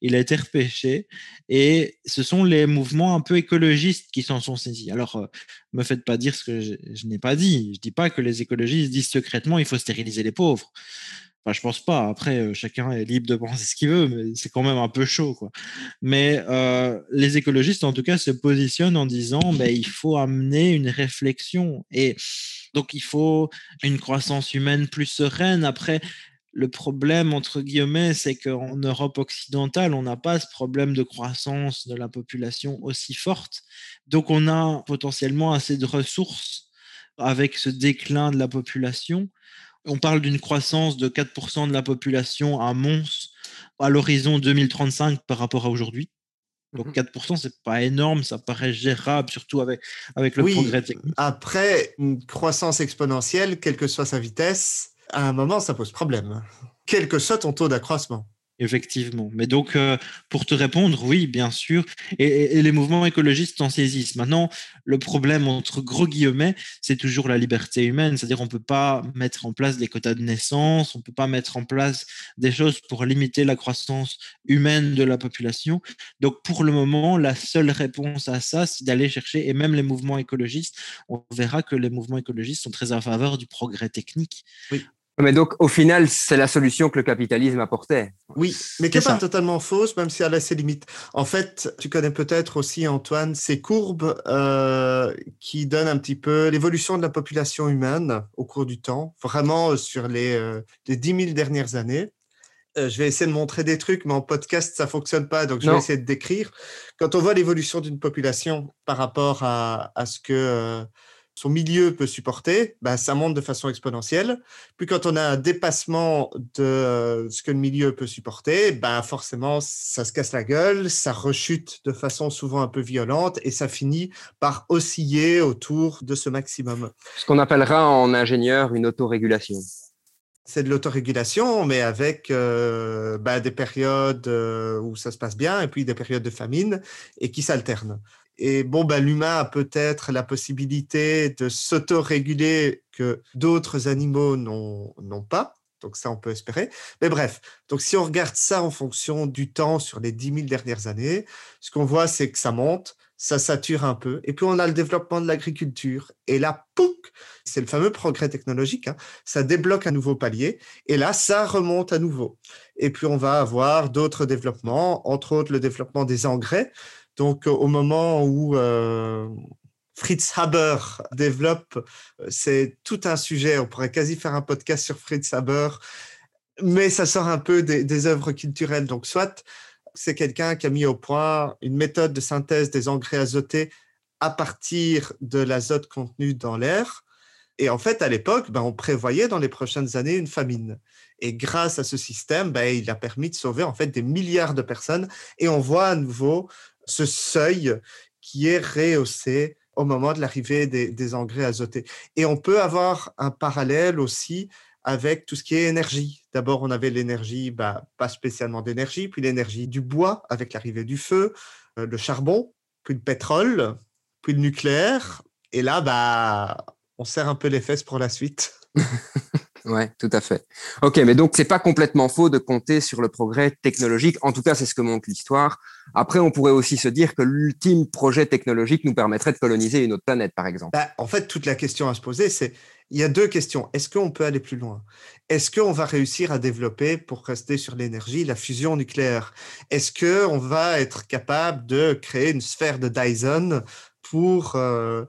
Il a été repêché et ce sont les mouvements un peu écologistes qui s'en sont saisis. Alors, ne euh, me faites pas dire ce que je, n'ai pas dit. Je dis pas que les écologistes disent secrètement il faut stériliser les pauvres. Enfin, je pense pas. Après, euh, chacun est libre de penser ce qu'il veut, mais c'est quand même un peu chaud, quoi. Mais euh, les écologistes, en tout cas, se positionnent en disant, ben, il faut amener une réflexion et donc, il faut une croissance humaine plus sereine. Après, le problème, entre guillemets, c'est qu'en Europe occidentale, on n'a pas ce problème de croissance de la population aussi forte. Donc, on a potentiellement assez de ressources avec ce déclin de la population. On parle d'une croissance de 4% de la population à Mons à l'horizon 2035 par rapport à aujourd'hui. Donc 4%, mmh c'est pas énorme, ça paraît gérable, surtout avec, avec le progrès technique. Après, une croissance exponentielle, quelle que soit sa vitesse, à un moment, ça pose problème. Quel que soit ton taux d'accroissement. Effectivement. Mais donc, euh, pour te répondre, oui, bien sûr. Et, les mouvements écologistes s'en saisissent. Maintenant, le problème, entre gros guillemets, c'est toujours la liberté humaine. C'est-à-dire, on ne peut pas mettre en place des quotas de naissance, on ne peut pas mettre en place des choses pour limiter la croissance humaine de la population. Donc, pour le moment, la seule réponse à ça, c'est d'aller chercher, et même les mouvements écologistes, on verra que les mouvements écologistes sont très en faveur du progrès technique. Oui. Mais donc, au final, c'est la solution que le capitalisme apportait. Oui, mais qui n'est pas totalement fausse, même si elle a ses limites. En fait, tu connais peut-être aussi, Antoine, ces courbes euh, qui donnent un petit peu l'évolution de la population humaine au cours du temps, vraiment euh, sur les, euh, les 10 000 dernières années. je vais essayer de montrer des trucs, mais en podcast, ça fonctionne pas, donc je vais essayer de décrire. Quand on voit l'évolution d'une population par rapport à, à ce que son milieu peut supporter, bah, ça monte de façon exponentielle. Puis quand on a un dépassement de euh, ce que le milieu peut supporter, bah, forcément, ça se casse la gueule, ça rechute de façon souvent un peu violente et ça finit par osciller autour de ce maximum. Ce qu'on appellera en ingénieur une autorégulation c'est de l'autorégulation, mais avec euh, bah, des périodes euh, où ça se passe bien et puis des périodes de famine et qui s'alternent. Et bon, bah, l'humain a peut-être la possibilité de s'autoréguler que d'autres animaux n'ont pas. Donc ça, on peut espérer. Mais bref, donc si on regarde ça en fonction du temps sur les 10 000 dernières années, ce qu'on voit, c'est que ça monte, ça sature un peu. Et puis on a le développement de l'agriculture. Et là, pouc, c'est le fameux progrès technologique, hein, ça débloque un nouveau palier. Et là, ça remonte à nouveau. Et puis on va avoir d'autres développements, entre autres le développement des engrais. Donc au moment où euh, Fritz Haber développe, euh, c'est tout un sujet, on pourrait quasi faire un podcast sur Fritz Haber, mais ça sort un peu des, œuvres culturelles. Donc soit c'est quelqu'un qui a mis au point une méthode de synthèse des engrais azotés à partir de l'azote contenu dans l'air. Et en fait, à l'époque, ben, on prévoyait dans les prochaines années une famine. Et grâce à ce système, ben, il a permis de sauver en fait des milliards de personnes. Et on voit à nouveau ce seuil qui est rehaussé au moment de l'arrivée des, engrais azotés. Et on peut avoir un parallèle aussi avec tout ce qui est énergie. D'abord, on avait l'énergie, bah, pas spécialement d'énergie, puis l'énergie du bois avec l'arrivée du feu, euh, le charbon, puis le pétrole, puis le nucléaire. Et là, bah, on serre un peu les fesses pour la suite. Ouais, tout à fait. Ok, mais donc c'est pas complètement faux de compter sur le progrès technologique. En tout cas, c'est ce que montre l'histoire. Après, on pourrait aussi se dire que l'ultime projet technologique nous permettrait de coloniser une autre planète, par exemple. Bah, en fait, toute la question à se poser, c'est il y a deux questions. Est-ce qu'on peut aller plus loin? Est-ce qu'on va réussir à développer, pour rester sur l'énergie, la fusion nucléaire? Est-ce qu'on va être capable de créer une sphère de Dyson pour euh,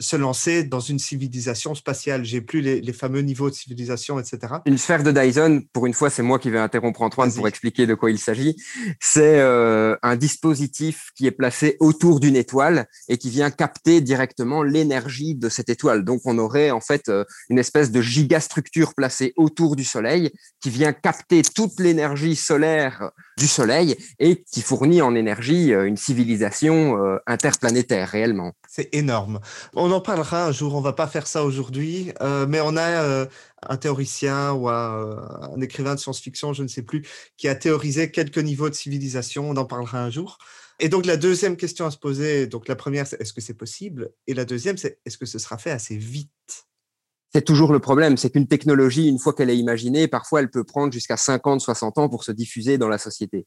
se lancer dans une civilisation spatiale. J'ai plus les, fameux niveaux de civilisation, etc. Une sphère de Dyson, pour une fois, c'est moi qui vais interrompre Antoine pour expliquer de quoi il s'agit. C'est euh, un dispositif qui est placé autour d'une étoile et qui vient capter directement l'énergie de cette étoile. Donc, on aurait en fait euh, une espèce de gigastructure placée autour du Soleil qui vient capter toute l'énergie solaire du Soleil et qui fournit en énergie euh, une civilisation interplanétaire réellement. C'est énorme. On en parlera un jour, on va pas faire ça aujourd'hui, euh, mais on a euh, un théoricien ou un, écrivain de science-fiction, je ne sais plus, qui a théorisé quelques niveaux de civilisation, on en parlera un jour. Et donc la deuxième question à se poser, donc la première, c'est est-ce que c'est possible? Et la deuxième, c'est est-ce que ce sera fait assez vite? C'est toujours le problème, c'est qu'une technologie, une fois qu'elle est imaginée, parfois elle peut prendre jusqu'à 50, 60 ans pour se diffuser dans la société.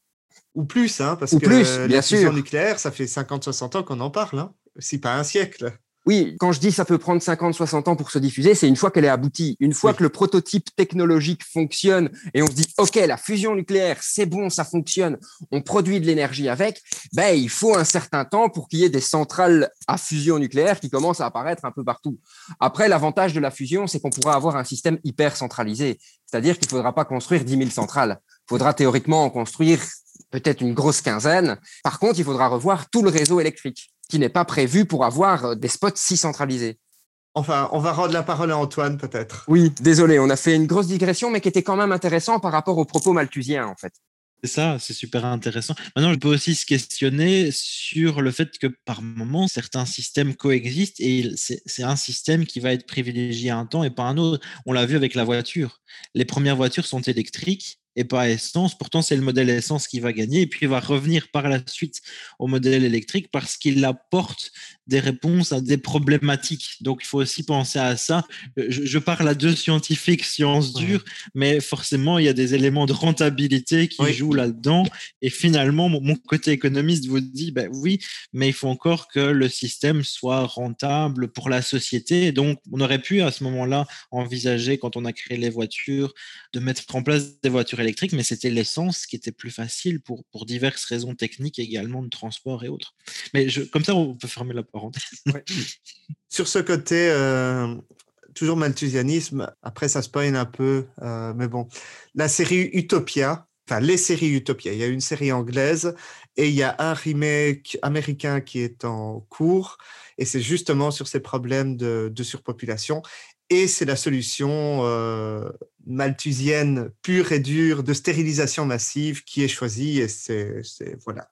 Ou plus, hein, parce Ou que plus, bien la fusion sûr. nucléaire, ça fait 50, 60 ans qu'on en parle, hein, si pas un siècle. Oui, quand je dis ça peut prendre 50, 60 ans pour se diffuser, c'est une fois qu'elle est aboutie. Une fois Oui. que le prototype technologique fonctionne et on se dit, OK, la fusion nucléaire, c'est bon, ça fonctionne, on produit de l'énergie avec, ben, il faut un certain temps pour qu'il y ait des centrales à fusion nucléaire qui commencent à apparaître un peu partout. Après, l'avantage de la fusion, c'est qu'on pourra avoir un système hyper centralisé. C'est-à-dire qu'il ne faudra pas construire 10 000 centrales. Il faudra théoriquement en construire peut-être une grosse quinzaine. Par contre, il faudra revoir tout le réseau électrique qui n'est pas prévu pour avoir euh, des spots si centralisés. Enfin, on va rendre la parole à Antoine, peut-être. Oui, désolé, on a fait une grosse digression, mais qui était quand même intéressant par rapport aux propos malthusiens, en fait. C'est ça, c'est super intéressant. Maintenant, on peut aussi se questionner sur le fait que par moment, certains systèmes coexistent et c'est c'est un système qui va être privilégié un temps et pas un autre. On l'a vu avec la voiture. Les premières voitures sont électriques et pas à essence. Pourtant, c'est le modèle essence qui va gagner et puis il va revenir par la suite au modèle électrique parce qu'il apporte des réponses à des problématiques. Donc, il faut aussi penser à ça. Je, je parle à deux scientifiques, sciences dures, mais forcément, il y a des éléments de rentabilité qui Oui. jouent là-dedans. Et finalement, mon, mon côté économiste vous dit, ben oui, mais il faut encore que le système soit rentable pour la société. Et donc, on aurait pu à ce moment-là envisager, quand on a créé les voitures, de mettre en place des voitures mais c'était l'essence qui était plus facile pour, pour diverses raisons techniques également de transport et autres. Mais je, comme ça, on peut fermer la parenthèse. Sur ce côté, euh, toujours malthusianisme, après ça spoil un peu, euh, mais bon, la série Utopia, enfin les séries Utopia. Il y a une série anglaise et il y a un remake américain qui est en cours et c'est justement sur ces problèmes de, surpopulation. Et c'est la solution euh, malthusienne pure et dure de stérilisation massive qui est choisie et c'est voilà.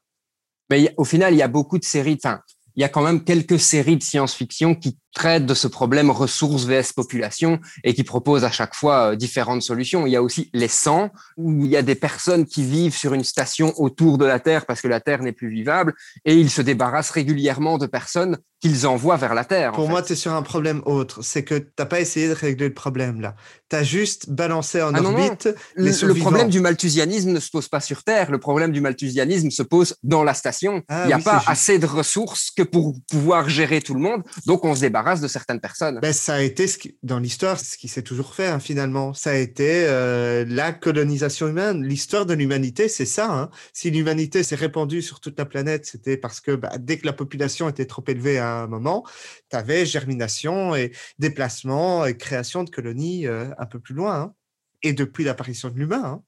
Mais au final, il y a beaucoup de séries. Enfin, il y a quand même quelques séries de science-fiction qui traitent de ce problème ressources vs population et qui proposent à chaque fois euh, différentes solutions. Il y a aussi les 100, où il y a des personnes qui vivent sur une station autour de la Terre parce que la Terre n'est plus vivable et ils se débarrassent régulièrement de personnes qu'ils envoient vers la Terre. Pour moi, tu es sur un problème autre. C'est que tu n'as pas essayé de régler le problème là. Tu as juste balancé en ah orbite Le, problème du malthusianisme ne se pose pas sur Terre. Le problème du malthusianisme se pose dans la station. Ah il n'y a pas assez de ressources que pour pouvoir gérer tout le monde. Donc, on se débarrasse de certaines personnes. Ben, ça a été ce qui, dans l'histoire ce qui s'est toujours fait hein, finalement. Ça a été euh, la colonisation humaine. L'histoire de l'humanité, c'est ça. Hein. Si l'humanité s'est répandue sur toute la planète, c'était parce que bah, dès que la population était trop élevée à un moment, tu avais germination et déplacement et création de colonies euh, un peu plus loin. Hein. Et depuis l'apparition de l'humain.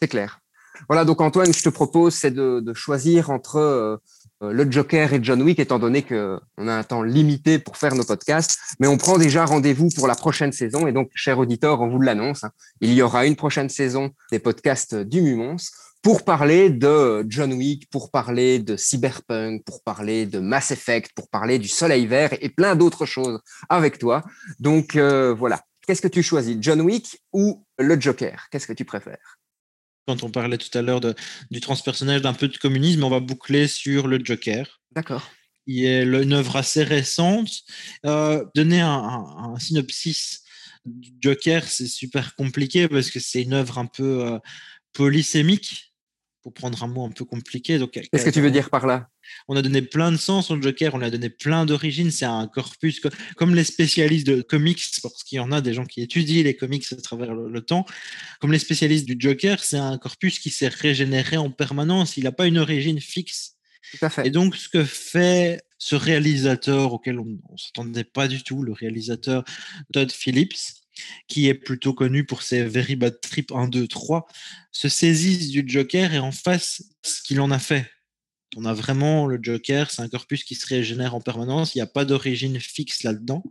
C'est clair. Voilà, donc Antoine, je te propose, c'est de, choisir entre euh, le Joker et John Wick, étant donné qu'on a un temps limité pour faire nos podcasts. Mais on prend déjà rendez-vous pour la prochaine saison. Et donc, chers auditeurs, on vous l'annonce, hein, il y aura une prochaine saison des podcasts du Mumons pour parler de John Wick, pour parler de Cyberpunk, pour parler de Mass Effect, pour parler du Soleil Vert et plein d'autres choses avec toi. Donc euh, voilà, qu'est-ce que tu choisis, John Wick ou le Joker? Qu'est-ce que tu préfères? Quand on parlait tout à l'heure du transpersonnage, d'un peu de communisme, on va boucler sur le Joker. D'accord. Il est une œuvre assez récente. Euh, donner un, synopsis du Joker, c'est super compliqué parce que c'est une œuvre un peu euh, polysémique pour prendre un mot un peu compliqué. Qu'est-ce que tu veux dire par là? On a donné plein de sens au Joker, on a donné plein d'origines. C'est un corpus comme les spécialistes de comics, parce qu'il y en a des gens qui étudient les comics à travers le, temps. Comme les spécialistes du Joker, c'est un corpus qui s'est régénéré en permanence. Il n'a pas une origine fixe. Tout à fait. Et donc, ce que fait ce réalisateur auquel on ne s'attendait pas du tout, le réalisateur Todd Phillips, qui est plutôt connu pour ses Very Bad Trip 1, 2, 3, se saisissent du Joker et en face ce qu'il en a fait. On a vraiment le Joker, c'est un corpus qui se régénère en permanence, il n'y a pas d'origine fixe là-dedans.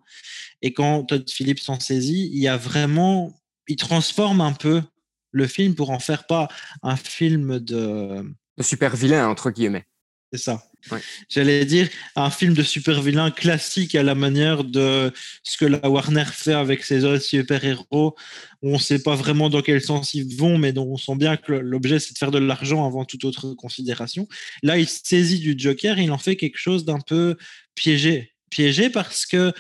Et quand Todd Phillips s'en saisit, il y a vraiment, il transforme un peu le film pour en faire pas un film de... De super vilain, entre guillemets. C'est ça. J'allais dire un film de super-vilain classique à la manière de ce que la Warner fait avec ses autres super-héros, on ne sait pas vraiment dans quel sens ils vont, mais dont on sent bien que l'objet c'est de faire de l'argent avant toute autre considération. Là, il saisit du Joker, il en fait quelque chose d'un peu piégé. Piégé parce que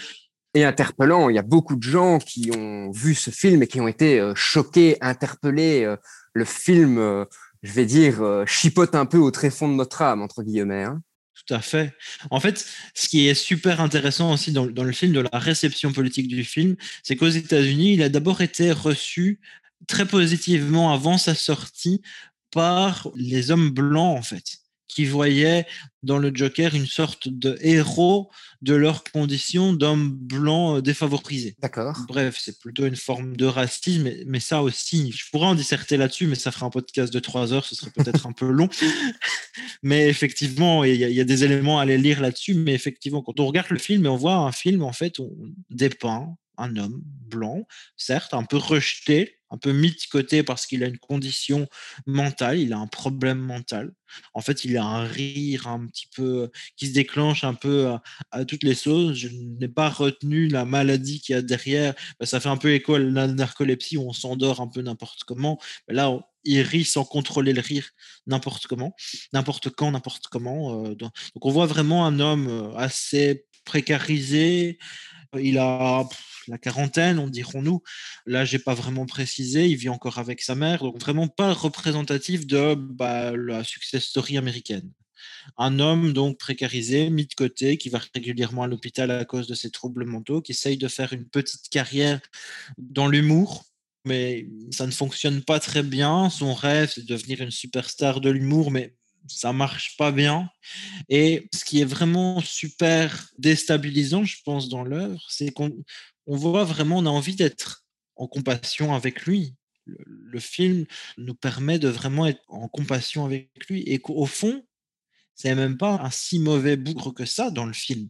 et interpellant. Il y a beaucoup de gens qui ont vu ce film et qui ont été euh, choqués, interpellés. Euh, le film euh, je vais dire, euh, chipote un peu au tréfonds de notre âme, entre guillemets. Hein. Tout à fait. En fait, ce qui est super intéressant aussi dans, dans le film, de la réception politique du film, c'est qu'aux États-Unis, il a d'abord été reçu très positivement avant sa sortie par les hommes blancs, en fait qui voyaient dans le Joker une sorte de héros de leurs conditions d'hommes blancs euh, défavorisés. D'accord. Bref, c'est plutôt une forme de racisme, mais ça aussi, je pourrais en disserter là-dessus, mais ça ferait un podcast de trois heures, ce serait peut-être un peu long. mais effectivement, il y, a des éléments à aller lire là-dessus, mais effectivement, quand on regarde le film et on voit un film, en fait, on dépeint un homme blanc, certes, un peu rejeté, un peu mis de côté parce qu'il a une condition mentale, il a un problème mental. En fait, il a un rire un petit peu qui se déclenche un peu à, toutes les sauces. Je n'ai pas retenu la maladie qu'il y a derrière. Bah, ça fait un peu écho à la narcolepsie où on s'endort un peu n'importe comment. là, il rit sans contrôler le rire n'importe comment, n'importe quand, n'importe comment. Euh, donc, on voit vraiment un homme euh, assez précarisé. Il a la quarantaine, on dirons-nous. Là, j'ai pas vraiment précisé. Il vit encore avec sa mère, donc vraiment pas représentatif de bah, la success story américaine. Un homme donc précarisé, mis de côté, qui va régulièrement à l'hôpital à cause de ses troubles mentaux, qui essaye de faire une petite carrière dans l'humour, mais ça ne fonctionne pas très bien. Son rêve, c'est de devenir une superstar de l'humour, mais ça marche pas bien. Et ce qui est vraiment super déstabilisant, je pense, dans l'œuvre, c'est qu'on on voit vraiment, on a envie d'être en compassion avec lui. Le, film nous permet de vraiment être en compassion avec lui et qu'au fond, c'est même pas un si mauvais bougre que ça dans le film.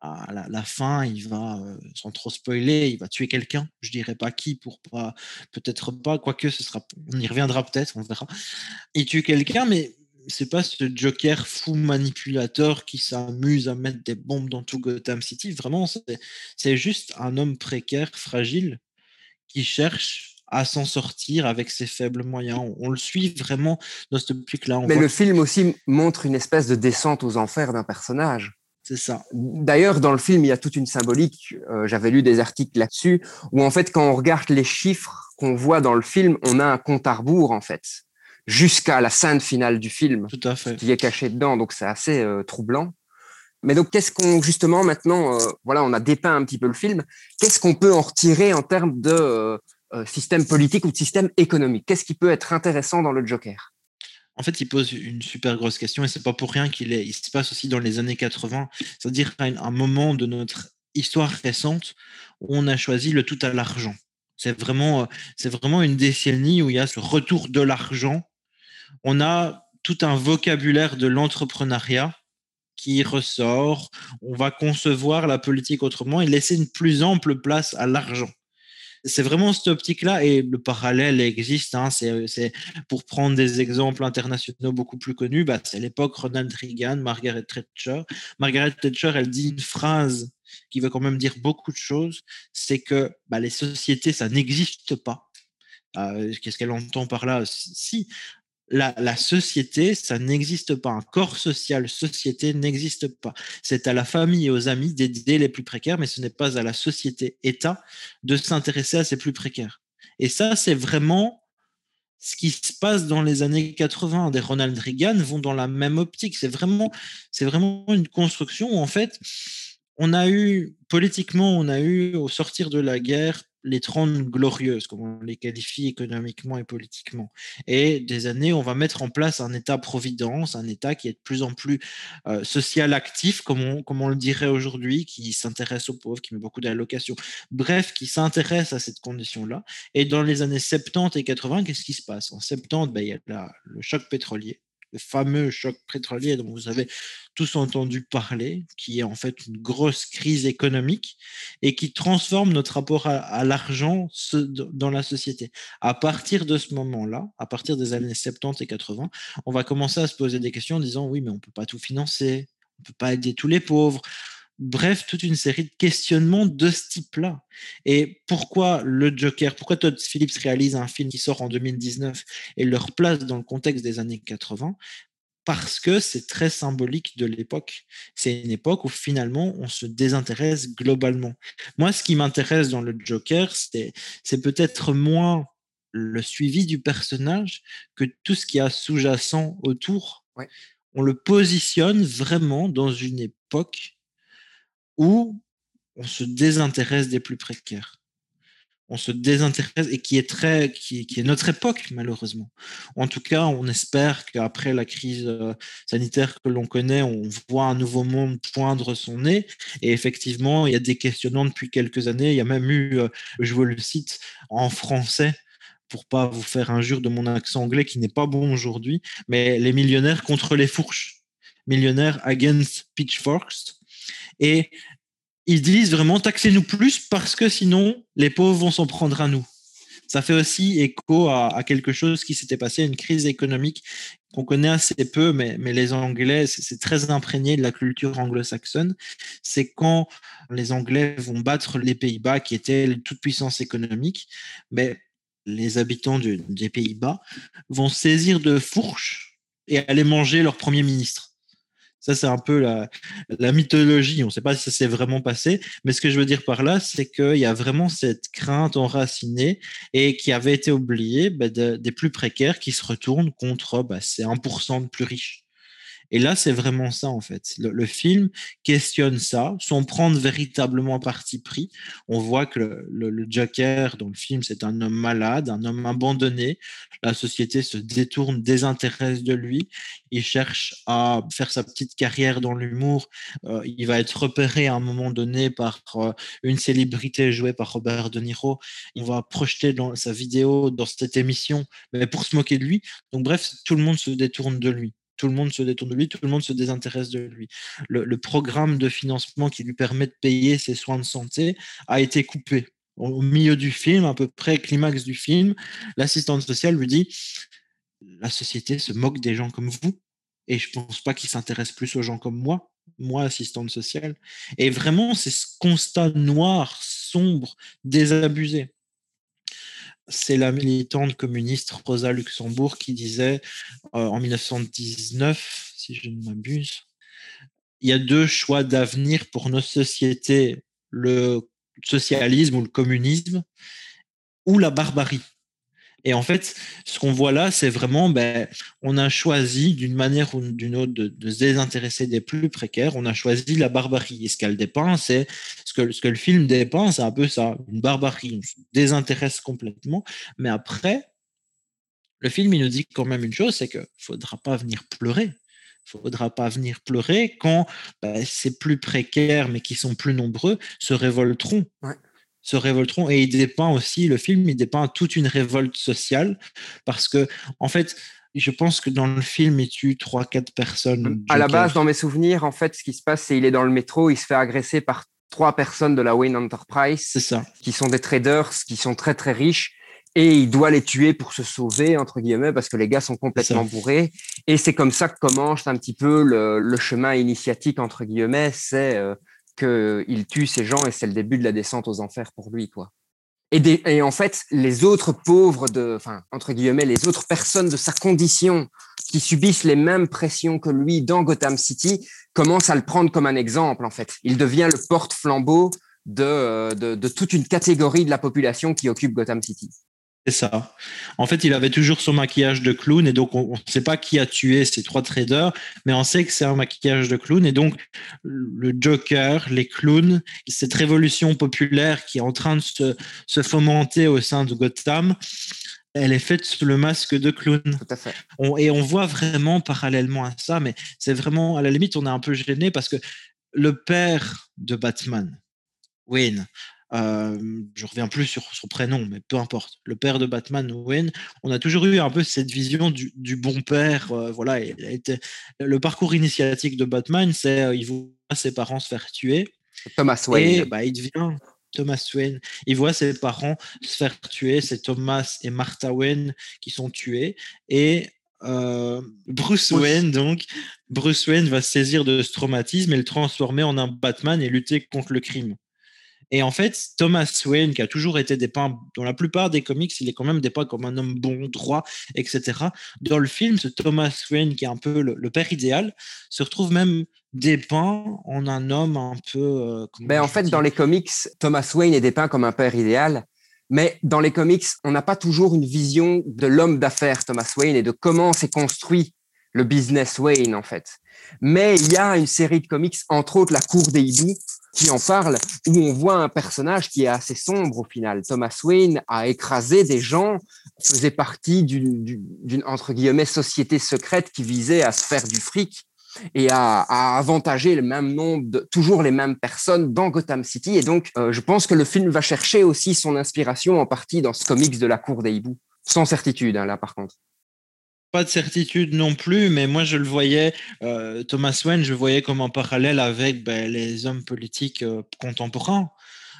À la, fin, il va, euh, sans trop spoiler, il va tuer quelqu'un. Je dirais pas qui pour pas, peut-être pas, quoique ce sera, on y reviendra peut-être, on verra. Il tue quelqu'un, mais c'est pas ce Joker fou manipulateur qui s'amuse à mettre des bombes dans tout Gotham City. Vraiment, c'est juste un homme précaire, fragile, qui cherche à s'en sortir avec ses faibles moyens. On, le suit vraiment dans ce optique-là. Mais le film aussi montre une espèce de descente aux enfers d'un personnage. C'est ça. D'ailleurs, dans le film, il y a toute une symbolique. Euh, j'avais lu des articles là-dessus où, en fait, quand on regarde les chiffres qu'on voit dans le film, on a un compte à rebours, en fait jusqu'à la scène finale du film Tout à fait. qui est caché dedans. Donc c'est assez euh, troublant. Mais donc qu'est-ce qu'on justement maintenant, euh, voilà, on a dépeint un petit peu le film. Qu'est-ce qu'on peut en retirer en termes de euh, système politique ou de système économique? Qu'est-ce qui peut être intéressant dans le Joker? En fait, il pose une super grosse question et c'est pas pour rien qu'il est. Il se passe aussi dans les années 80, c'est-à-dire un moment de notre histoire récente où on a choisi le tout à l'argent. C'est vraiment, c'est vraiment une décennie où il y a ce retour de l'argent on a tout un vocabulaire de l'entrepreneuriat qui ressort. On va concevoir la politique autrement et laisser une plus ample place à l'argent. C'est vraiment cette optique-là et le parallèle existe. Hein. c'est pour prendre des exemples internationaux beaucoup plus connus. Bah, c'est l'époque Ronald Reagan, Margaret Thatcher. Margaret Thatcher, elle dit une phrase qui veut quand même dire beaucoup de choses. C'est que bah, les sociétés, ça n'existe pas. Euh, qu'est-ce qu'elle entend par là? Si la, société, ça n'existe pas. Un corps social, société n'existe pas. C'est à la famille et aux amis d'aider les plus précaires, mais ce n'est pas à la société, État, de s'intéresser à ces plus précaires. Et ça, c'est vraiment ce qui se passe dans les années 80. Des Ronald Reagan vont dans la même optique. C'est vraiment, c'est vraiment une construction où, en fait, on a eu, politiquement, on a eu, au sortir de la guerre, les 30 glorieuses, comme on les qualifie économiquement et politiquement. Et des années, on va mettre en place un État-providence, un État qui est de plus en plus euh, social actif, comme on, comme on le dirait aujourd'hui, qui s'intéresse aux pauvres, qui met beaucoup d'allocations. Bref, qui s'intéresse à cette condition-là. Et dans les années 70 et 80, qu'est-ce qui se passe? En 70, ben, il y a le choc pétrolier le fameux choc pétrolier dont vous avez tous entendu parler, qui est en fait une grosse crise économique et qui transforme notre rapport à, l'argent dans la société. À partir de ce moment-là, à partir des années 70 et 80, on va commencer à se poser des questions en disant oui, mais on ne peut pas tout financer, on ne peut pas aider tous les pauvres, Bref, toute une série de questionnements de ce type-là. Et pourquoi le Joker, pourquoi Todd Phillips réalise un film qui sort en 2019 et le replace dans le contexte des années 80 parce que c'est très symbolique de l'époque. C'est une époque où finalement on se désintéresse globalement. Moi, ce qui m'intéresse dans le Joker, c'est peut-être moins le suivi du personnage que tout ce qui a sous-jacent autour. On le positionne vraiment dans une époque où on se désintéresse des plus précaires. On se désintéresse et qui est très, qui, est notre époque malheureusement. En tout cas, on espère qu'après la crise euh, sanitaire que l'on connaît, on voit un nouveau monde poindre son nez. Et effectivement, il y a des questionnements depuis quelques années. Il y a même eu, euh, je vous le cite en français, pour pas vous faire injure de mon accent anglais qui n'est pas bon aujourd'hui, mais les millionnaires contre les fourches. Millionnaires against pitchforks. Et ils disent vraiment taxez-nous plus parce que sinon les pauvres vont s'en prendre à nous. Ça fait aussi écho à, quelque chose qui s'était passé, une crise économique qu'on connaît assez peu, mais, les Anglais, c'est très imprégné de la culture anglo-saxonne. C'est quand les Anglais vont battre les Pays-Bas, qui étaient toute puissance économique, mais les habitants des Pays-Bas vont saisir de fourches et aller manger leur premier ministre. Ça, c'est un peu la, mythologie. On ne sait pas si ça s'est vraiment passé, mais ce que je veux dire par là, c'est qu'il y a vraiment cette crainte enracinée et qui avait été oubliée bah, des plus précaires qui se retournent contre bah, ces 1% de plus riches. Et là, c'est vraiment ça, en fait. Le, film questionne ça, sans prendre véritablement parti pris. On voit que le, Joker, dans le film, c'est un homme malade, un homme abandonné. La société se détourne, désintéresse de lui. Il cherche à faire sa petite carrière dans l'humour. Euh, il va être repéré à un moment donné par euh, une célébrité jouée par Robert De Niro. Il va projeter dans sa vidéo dans cette émission, mais pour se moquer de lui. Donc, bref, tout le monde se détourne de lui tout le monde se détourne de lui, tout le monde se désintéresse de lui. Le, programme de financement qui lui permet de payer ses soins de santé a été coupé. Au, milieu du film, à peu près climax du film, l'assistante sociale lui dit La société se moque des gens comme vous, et je pense pas qu'il s'intéresse plus aux gens comme moi, moi, assistante sociale. Et vraiment, c'est ce constat noir, sombre, désabusé c'est la militante communiste Rosa Luxembourg qui disait euh, en 1919, si je ne m'abuse, il y a deux choix d'avenir pour nos sociétés, le socialisme ou le communisme, ou la barbarie. Et en fait, ce qu'on voit là, c'est vraiment, ben, on a choisi d'une manière ou d'une autre de, se désintéresser des plus précaires. On a choisi la barbarie. Et ce qu'elle dépeint, c'est ce que, le film dépeint, c'est un peu ça, une barbarie. On se désintéresse complètement. Mais après, le film, il nous dit quand même une chose, c'est qu'il ne faudra pas venir pleurer. Il ne faudra pas venir pleurer quand ben, ces plus précaires, mais qui sont plus nombreux, se révolteront se révolteront. Et il dépeint aussi, le film, il dépeint toute une révolte sociale parce que, en fait, je pense que dans le film, il tue trois, quatre personnes. À la base, dans mes souvenirs, en fait, ce qui se passe, c'est qu'il est dans le métro, il se fait agresser par trois personnes de la Wayne Enterprise. C'est ça. Qui sont des traders, qui sont très, très riches. Et il doit les tuer pour se sauver, entre guillemets, parce que les gars sont complètement bourrés. Et c'est comme ça que commence un petit peu le, chemin initiatique, entre guillemets. C'est euh, qu'il tue ces gens et c'est le début de la descente aux enfers pour lui, quoi. Et, et en fait, les autres pauvres de, enfin, entre guillemets, les autres personnes de sa condition qui subissent les mêmes pressions que lui dans Gotham City commencent à le prendre comme un exemple, en fait. Il devient le porte-flambeau de, de, de toute une catégorie de la population qui occupe Gotham City. C'est ça. En fait, il avait toujours son maquillage de clown et donc on ne sait pas qui a tué ces trois traders, mais on sait que c'est un maquillage de clown et donc le Joker, les clowns, cette révolution populaire qui est en train de se, se fomenter au sein de Gotham, elle est faite sous le masque de clown. Tout à fait. et on voit vraiment parallèlement à ça, mais c'est vraiment à la limite, on est un peu gêné parce que le père de Batman, Wayne, euh, je reviens plus sur son prénom, mais peu importe. Le père de Batman, Wayne, on a toujours eu un peu cette vision du, bon père. Euh, voilà, il a été, le parcours initiatique de Batman, c'est euh, il voit ses parents se faire tuer. Thomas Wayne. Et bah, il devient Thomas Wayne. Il voit ses parents se faire tuer. C'est Thomas et Martha Wayne qui sont tués. Et Bruce Wayne, donc, Bruce Wayne va saisir de ce traumatisme et le transformer en un Batman et lutter contre le crime. Et en fait, Thomas Wayne, qui a toujours été dépeint, dans la plupart des comics, il est quand même dépeint comme un homme bon, droit, etc. Dans le film, ce Thomas Wayne, qui est un peu le, père idéal, se retrouve même dépeint en un homme un peu. Euh, ben, en fait, dans les comics, Thomas Wayne est dépeint comme un père idéal. Mais dans les comics, on n'a pas toujours une vision de l'homme d'affaires Thomas Wayne et de comment s'est construit le business Wayne en fait. Mais il y a une série de comics, entre autres La Cour des hiboux, qui en parle, où on voit un personnage qui est assez sombre au final. Thomas Wayne a écrasé des gens, faisait partie d'une, entre guillemets, société secrète qui visait à se faire du fric et à, avantager le même nombre de, toujours les mêmes personnes dans Gotham City. Et donc, euh, je pense que le film va chercher aussi son inspiration en partie dans ce comics de la cour des hiboux. Sans certitude, hein, là, par contre pas de certitude non plus, mais moi je le voyais, euh, Thomas Wayne, je le voyais comme en parallèle avec ben, les hommes politiques euh, contemporains.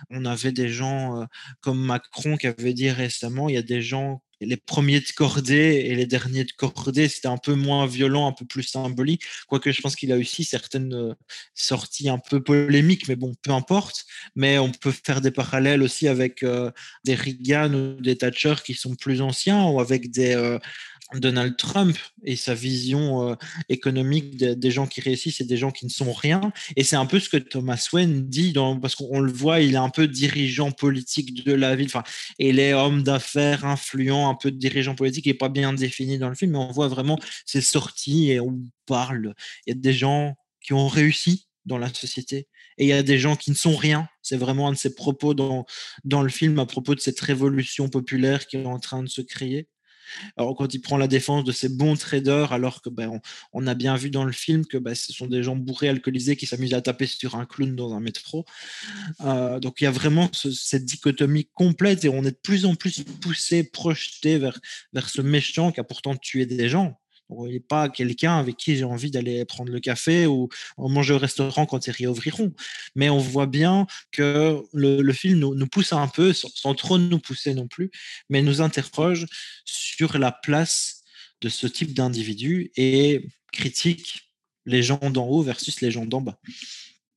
On avait des gens euh, comme Macron qui avait dit récemment, il y a des gens les premiers de cordée et les derniers de cordée, c'était un peu moins violent, un peu plus symbolique. Quoique je pense qu'il a aussi certaines sorties un peu polémiques, mais bon, peu importe. Mais on peut faire des parallèles aussi avec des Reagan ou des Thatcher qui sont plus anciens ou avec des, Donald Trump et sa vision euh, économique des gens qui réussissent et des gens qui ne sont rien. Et c'est un peu ce que Thomas Wayne dit, parce qu'on le voit, il est un peu dirigeant politique de la ville. Enfin, et les hommes d'affaires influents, un peu dirigeant politique, il n'est pas bien défini dans le film, mais on voit vraiment ses sorties et on parle. Il y a des gens qui ont réussi dans la société et il y a des gens qui ne sont rien. C'est vraiment un de ses propos dans, dans le film à propos de cette révolution populaire qui est en train de se créer. Alors, quand il prend la défense de ces bons traders, alors que ben, on, a bien vu dans le film que ben, ce sont des gens bourrés, alcoolisés qui s'amusent à taper sur un clown dans un métro. Euh, donc, il y a vraiment cette dichotomie complète et on est de plus en plus poussé, projeté vers, vers ce méchant qui a pourtant tué des gens il n'est pas quelqu'un avec qui j'ai envie d'aller prendre le café ou manger au restaurant quand ils réouvriront. Mais on voit bien que le, film nous, pousse un peu, sans, trop nous pousser non plus, mais nous interroge sur la place de ce type d'individu et critique les gens d'en haut versus les gens d'en bas.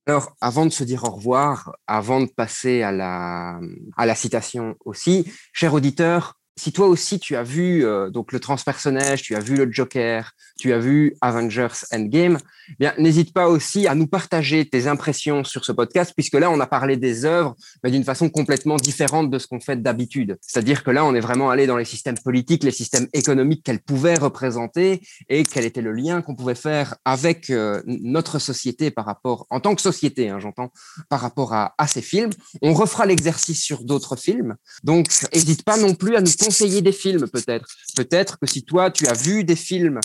Alors, avant de se dire au revoir, avant de passer à la, à la citation aussi, cher auditeur, si toi aussi tu as vu euh, donc le transpersonnage, tu as vu le Joker, tu as vu Avengers Endgame, eh bien n'hésite pas aussi à nous partager tes impressions sur ce podcast, puisque là on a parlé des œuvres, mais d'une façon complètement différente de ce qu'on fait d'habitude. C'est-à-dire que là on est vraiment allé dans les systèmes politiques, les systèmes économiques qu'elles pouvaient représenter et quel était le lien qu'on pouvait faire avec euh, notre société par rapport, en tant que société, hein, j'entends, par rapport à, à ces films. On refera l'exercice sur d'autres films, donc n'hésite pas non plus à nous conseiller des films peut-être. Peut-être que si toi, tu as vu des films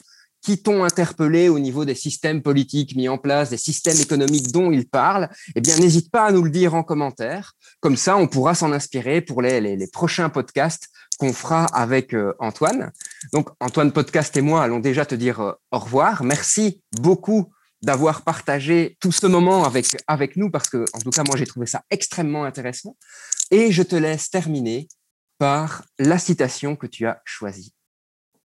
qui t'ont interpellé au niveau des systèmes politiques mis en place, des systèmes économiques dont ils parlent, eh bien, n'hésite pas à nous le dire en commentaire. Comme ça, on pourra s'en inspirer pour les, prochains podcasts qu'on fera avec euh, Antoine. Donc, Antoine Podcast et moi allons déjà te dire euh, au revoir. Merci beaucoup d'avoir partagé tout ce moment avec, avec nous parce que, en tout cas, moi, j'ai trouvé ça extrêmement intéressant. Et je te laisse terminer par la citation que tu as choisie.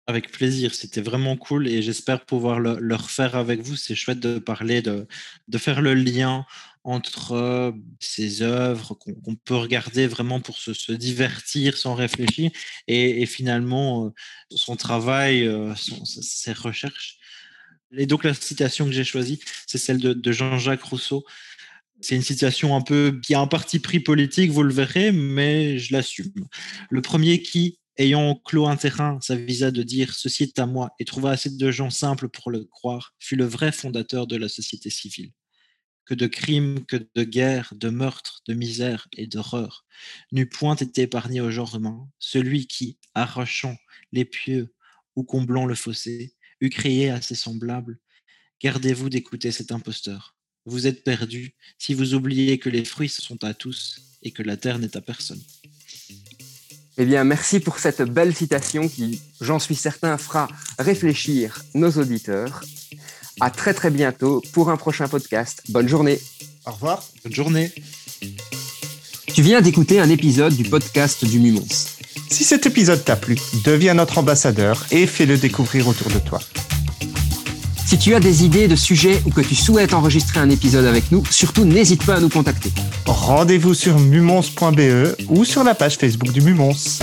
Avec plaisir, c'était vraiment cool et j'espère pouvoir le, refaire avec vous. C'est chouette de parler, de, de faire le lien entre euh, ces œuvres qu'on peut regarder vraiment pour se, divertir sans réfléchir et, finalement euh, son travail, euh, ses recherches. Et donc la citation que j'ai choisie, c'est celle de Jean-Jacques Rousseau c'est une situation un peu qui a un parti pris politique, vous le verrez, mais je l'assume. Le premier qui, ayant clos un terrain, s'avisa de dire ceci est à moi et trouva assez de gens simples pour le croire, fut le vrai fondateur de la société civile. Que de crimes, que de guerres, de meurtres, de misère et d'horreur n'eût point été épargné au genre humain, celui qui, arrachant les pieux ou comblant le fossé, eût crié à ses semblables Gardez-vous d'écouter cet imposteur vous êtes perdu si vous oubliez que les fruits sont à tous et que la terre n'est à personne. Eh bien, merci pour cette belle citation qui, j'en suis certain, fera réfléchir nos auditeurs. À très très bientôt pour un prochain podcast. Bonne journée. Au revoir. Bonne journée. Tu viens d'écouter un épisode du podcast du Mumons. Si cet épisode t'a plu, deviens notre ambassadeur et fais-le découvrir autour de toi. Si tu as des idées de sujets ou que tu souhaites enregistrer un épisode avec nous, surtout n'hésite pas à nous contacter. Rendez-vous sur mumons.be ou sur la page Facebook du Mumons.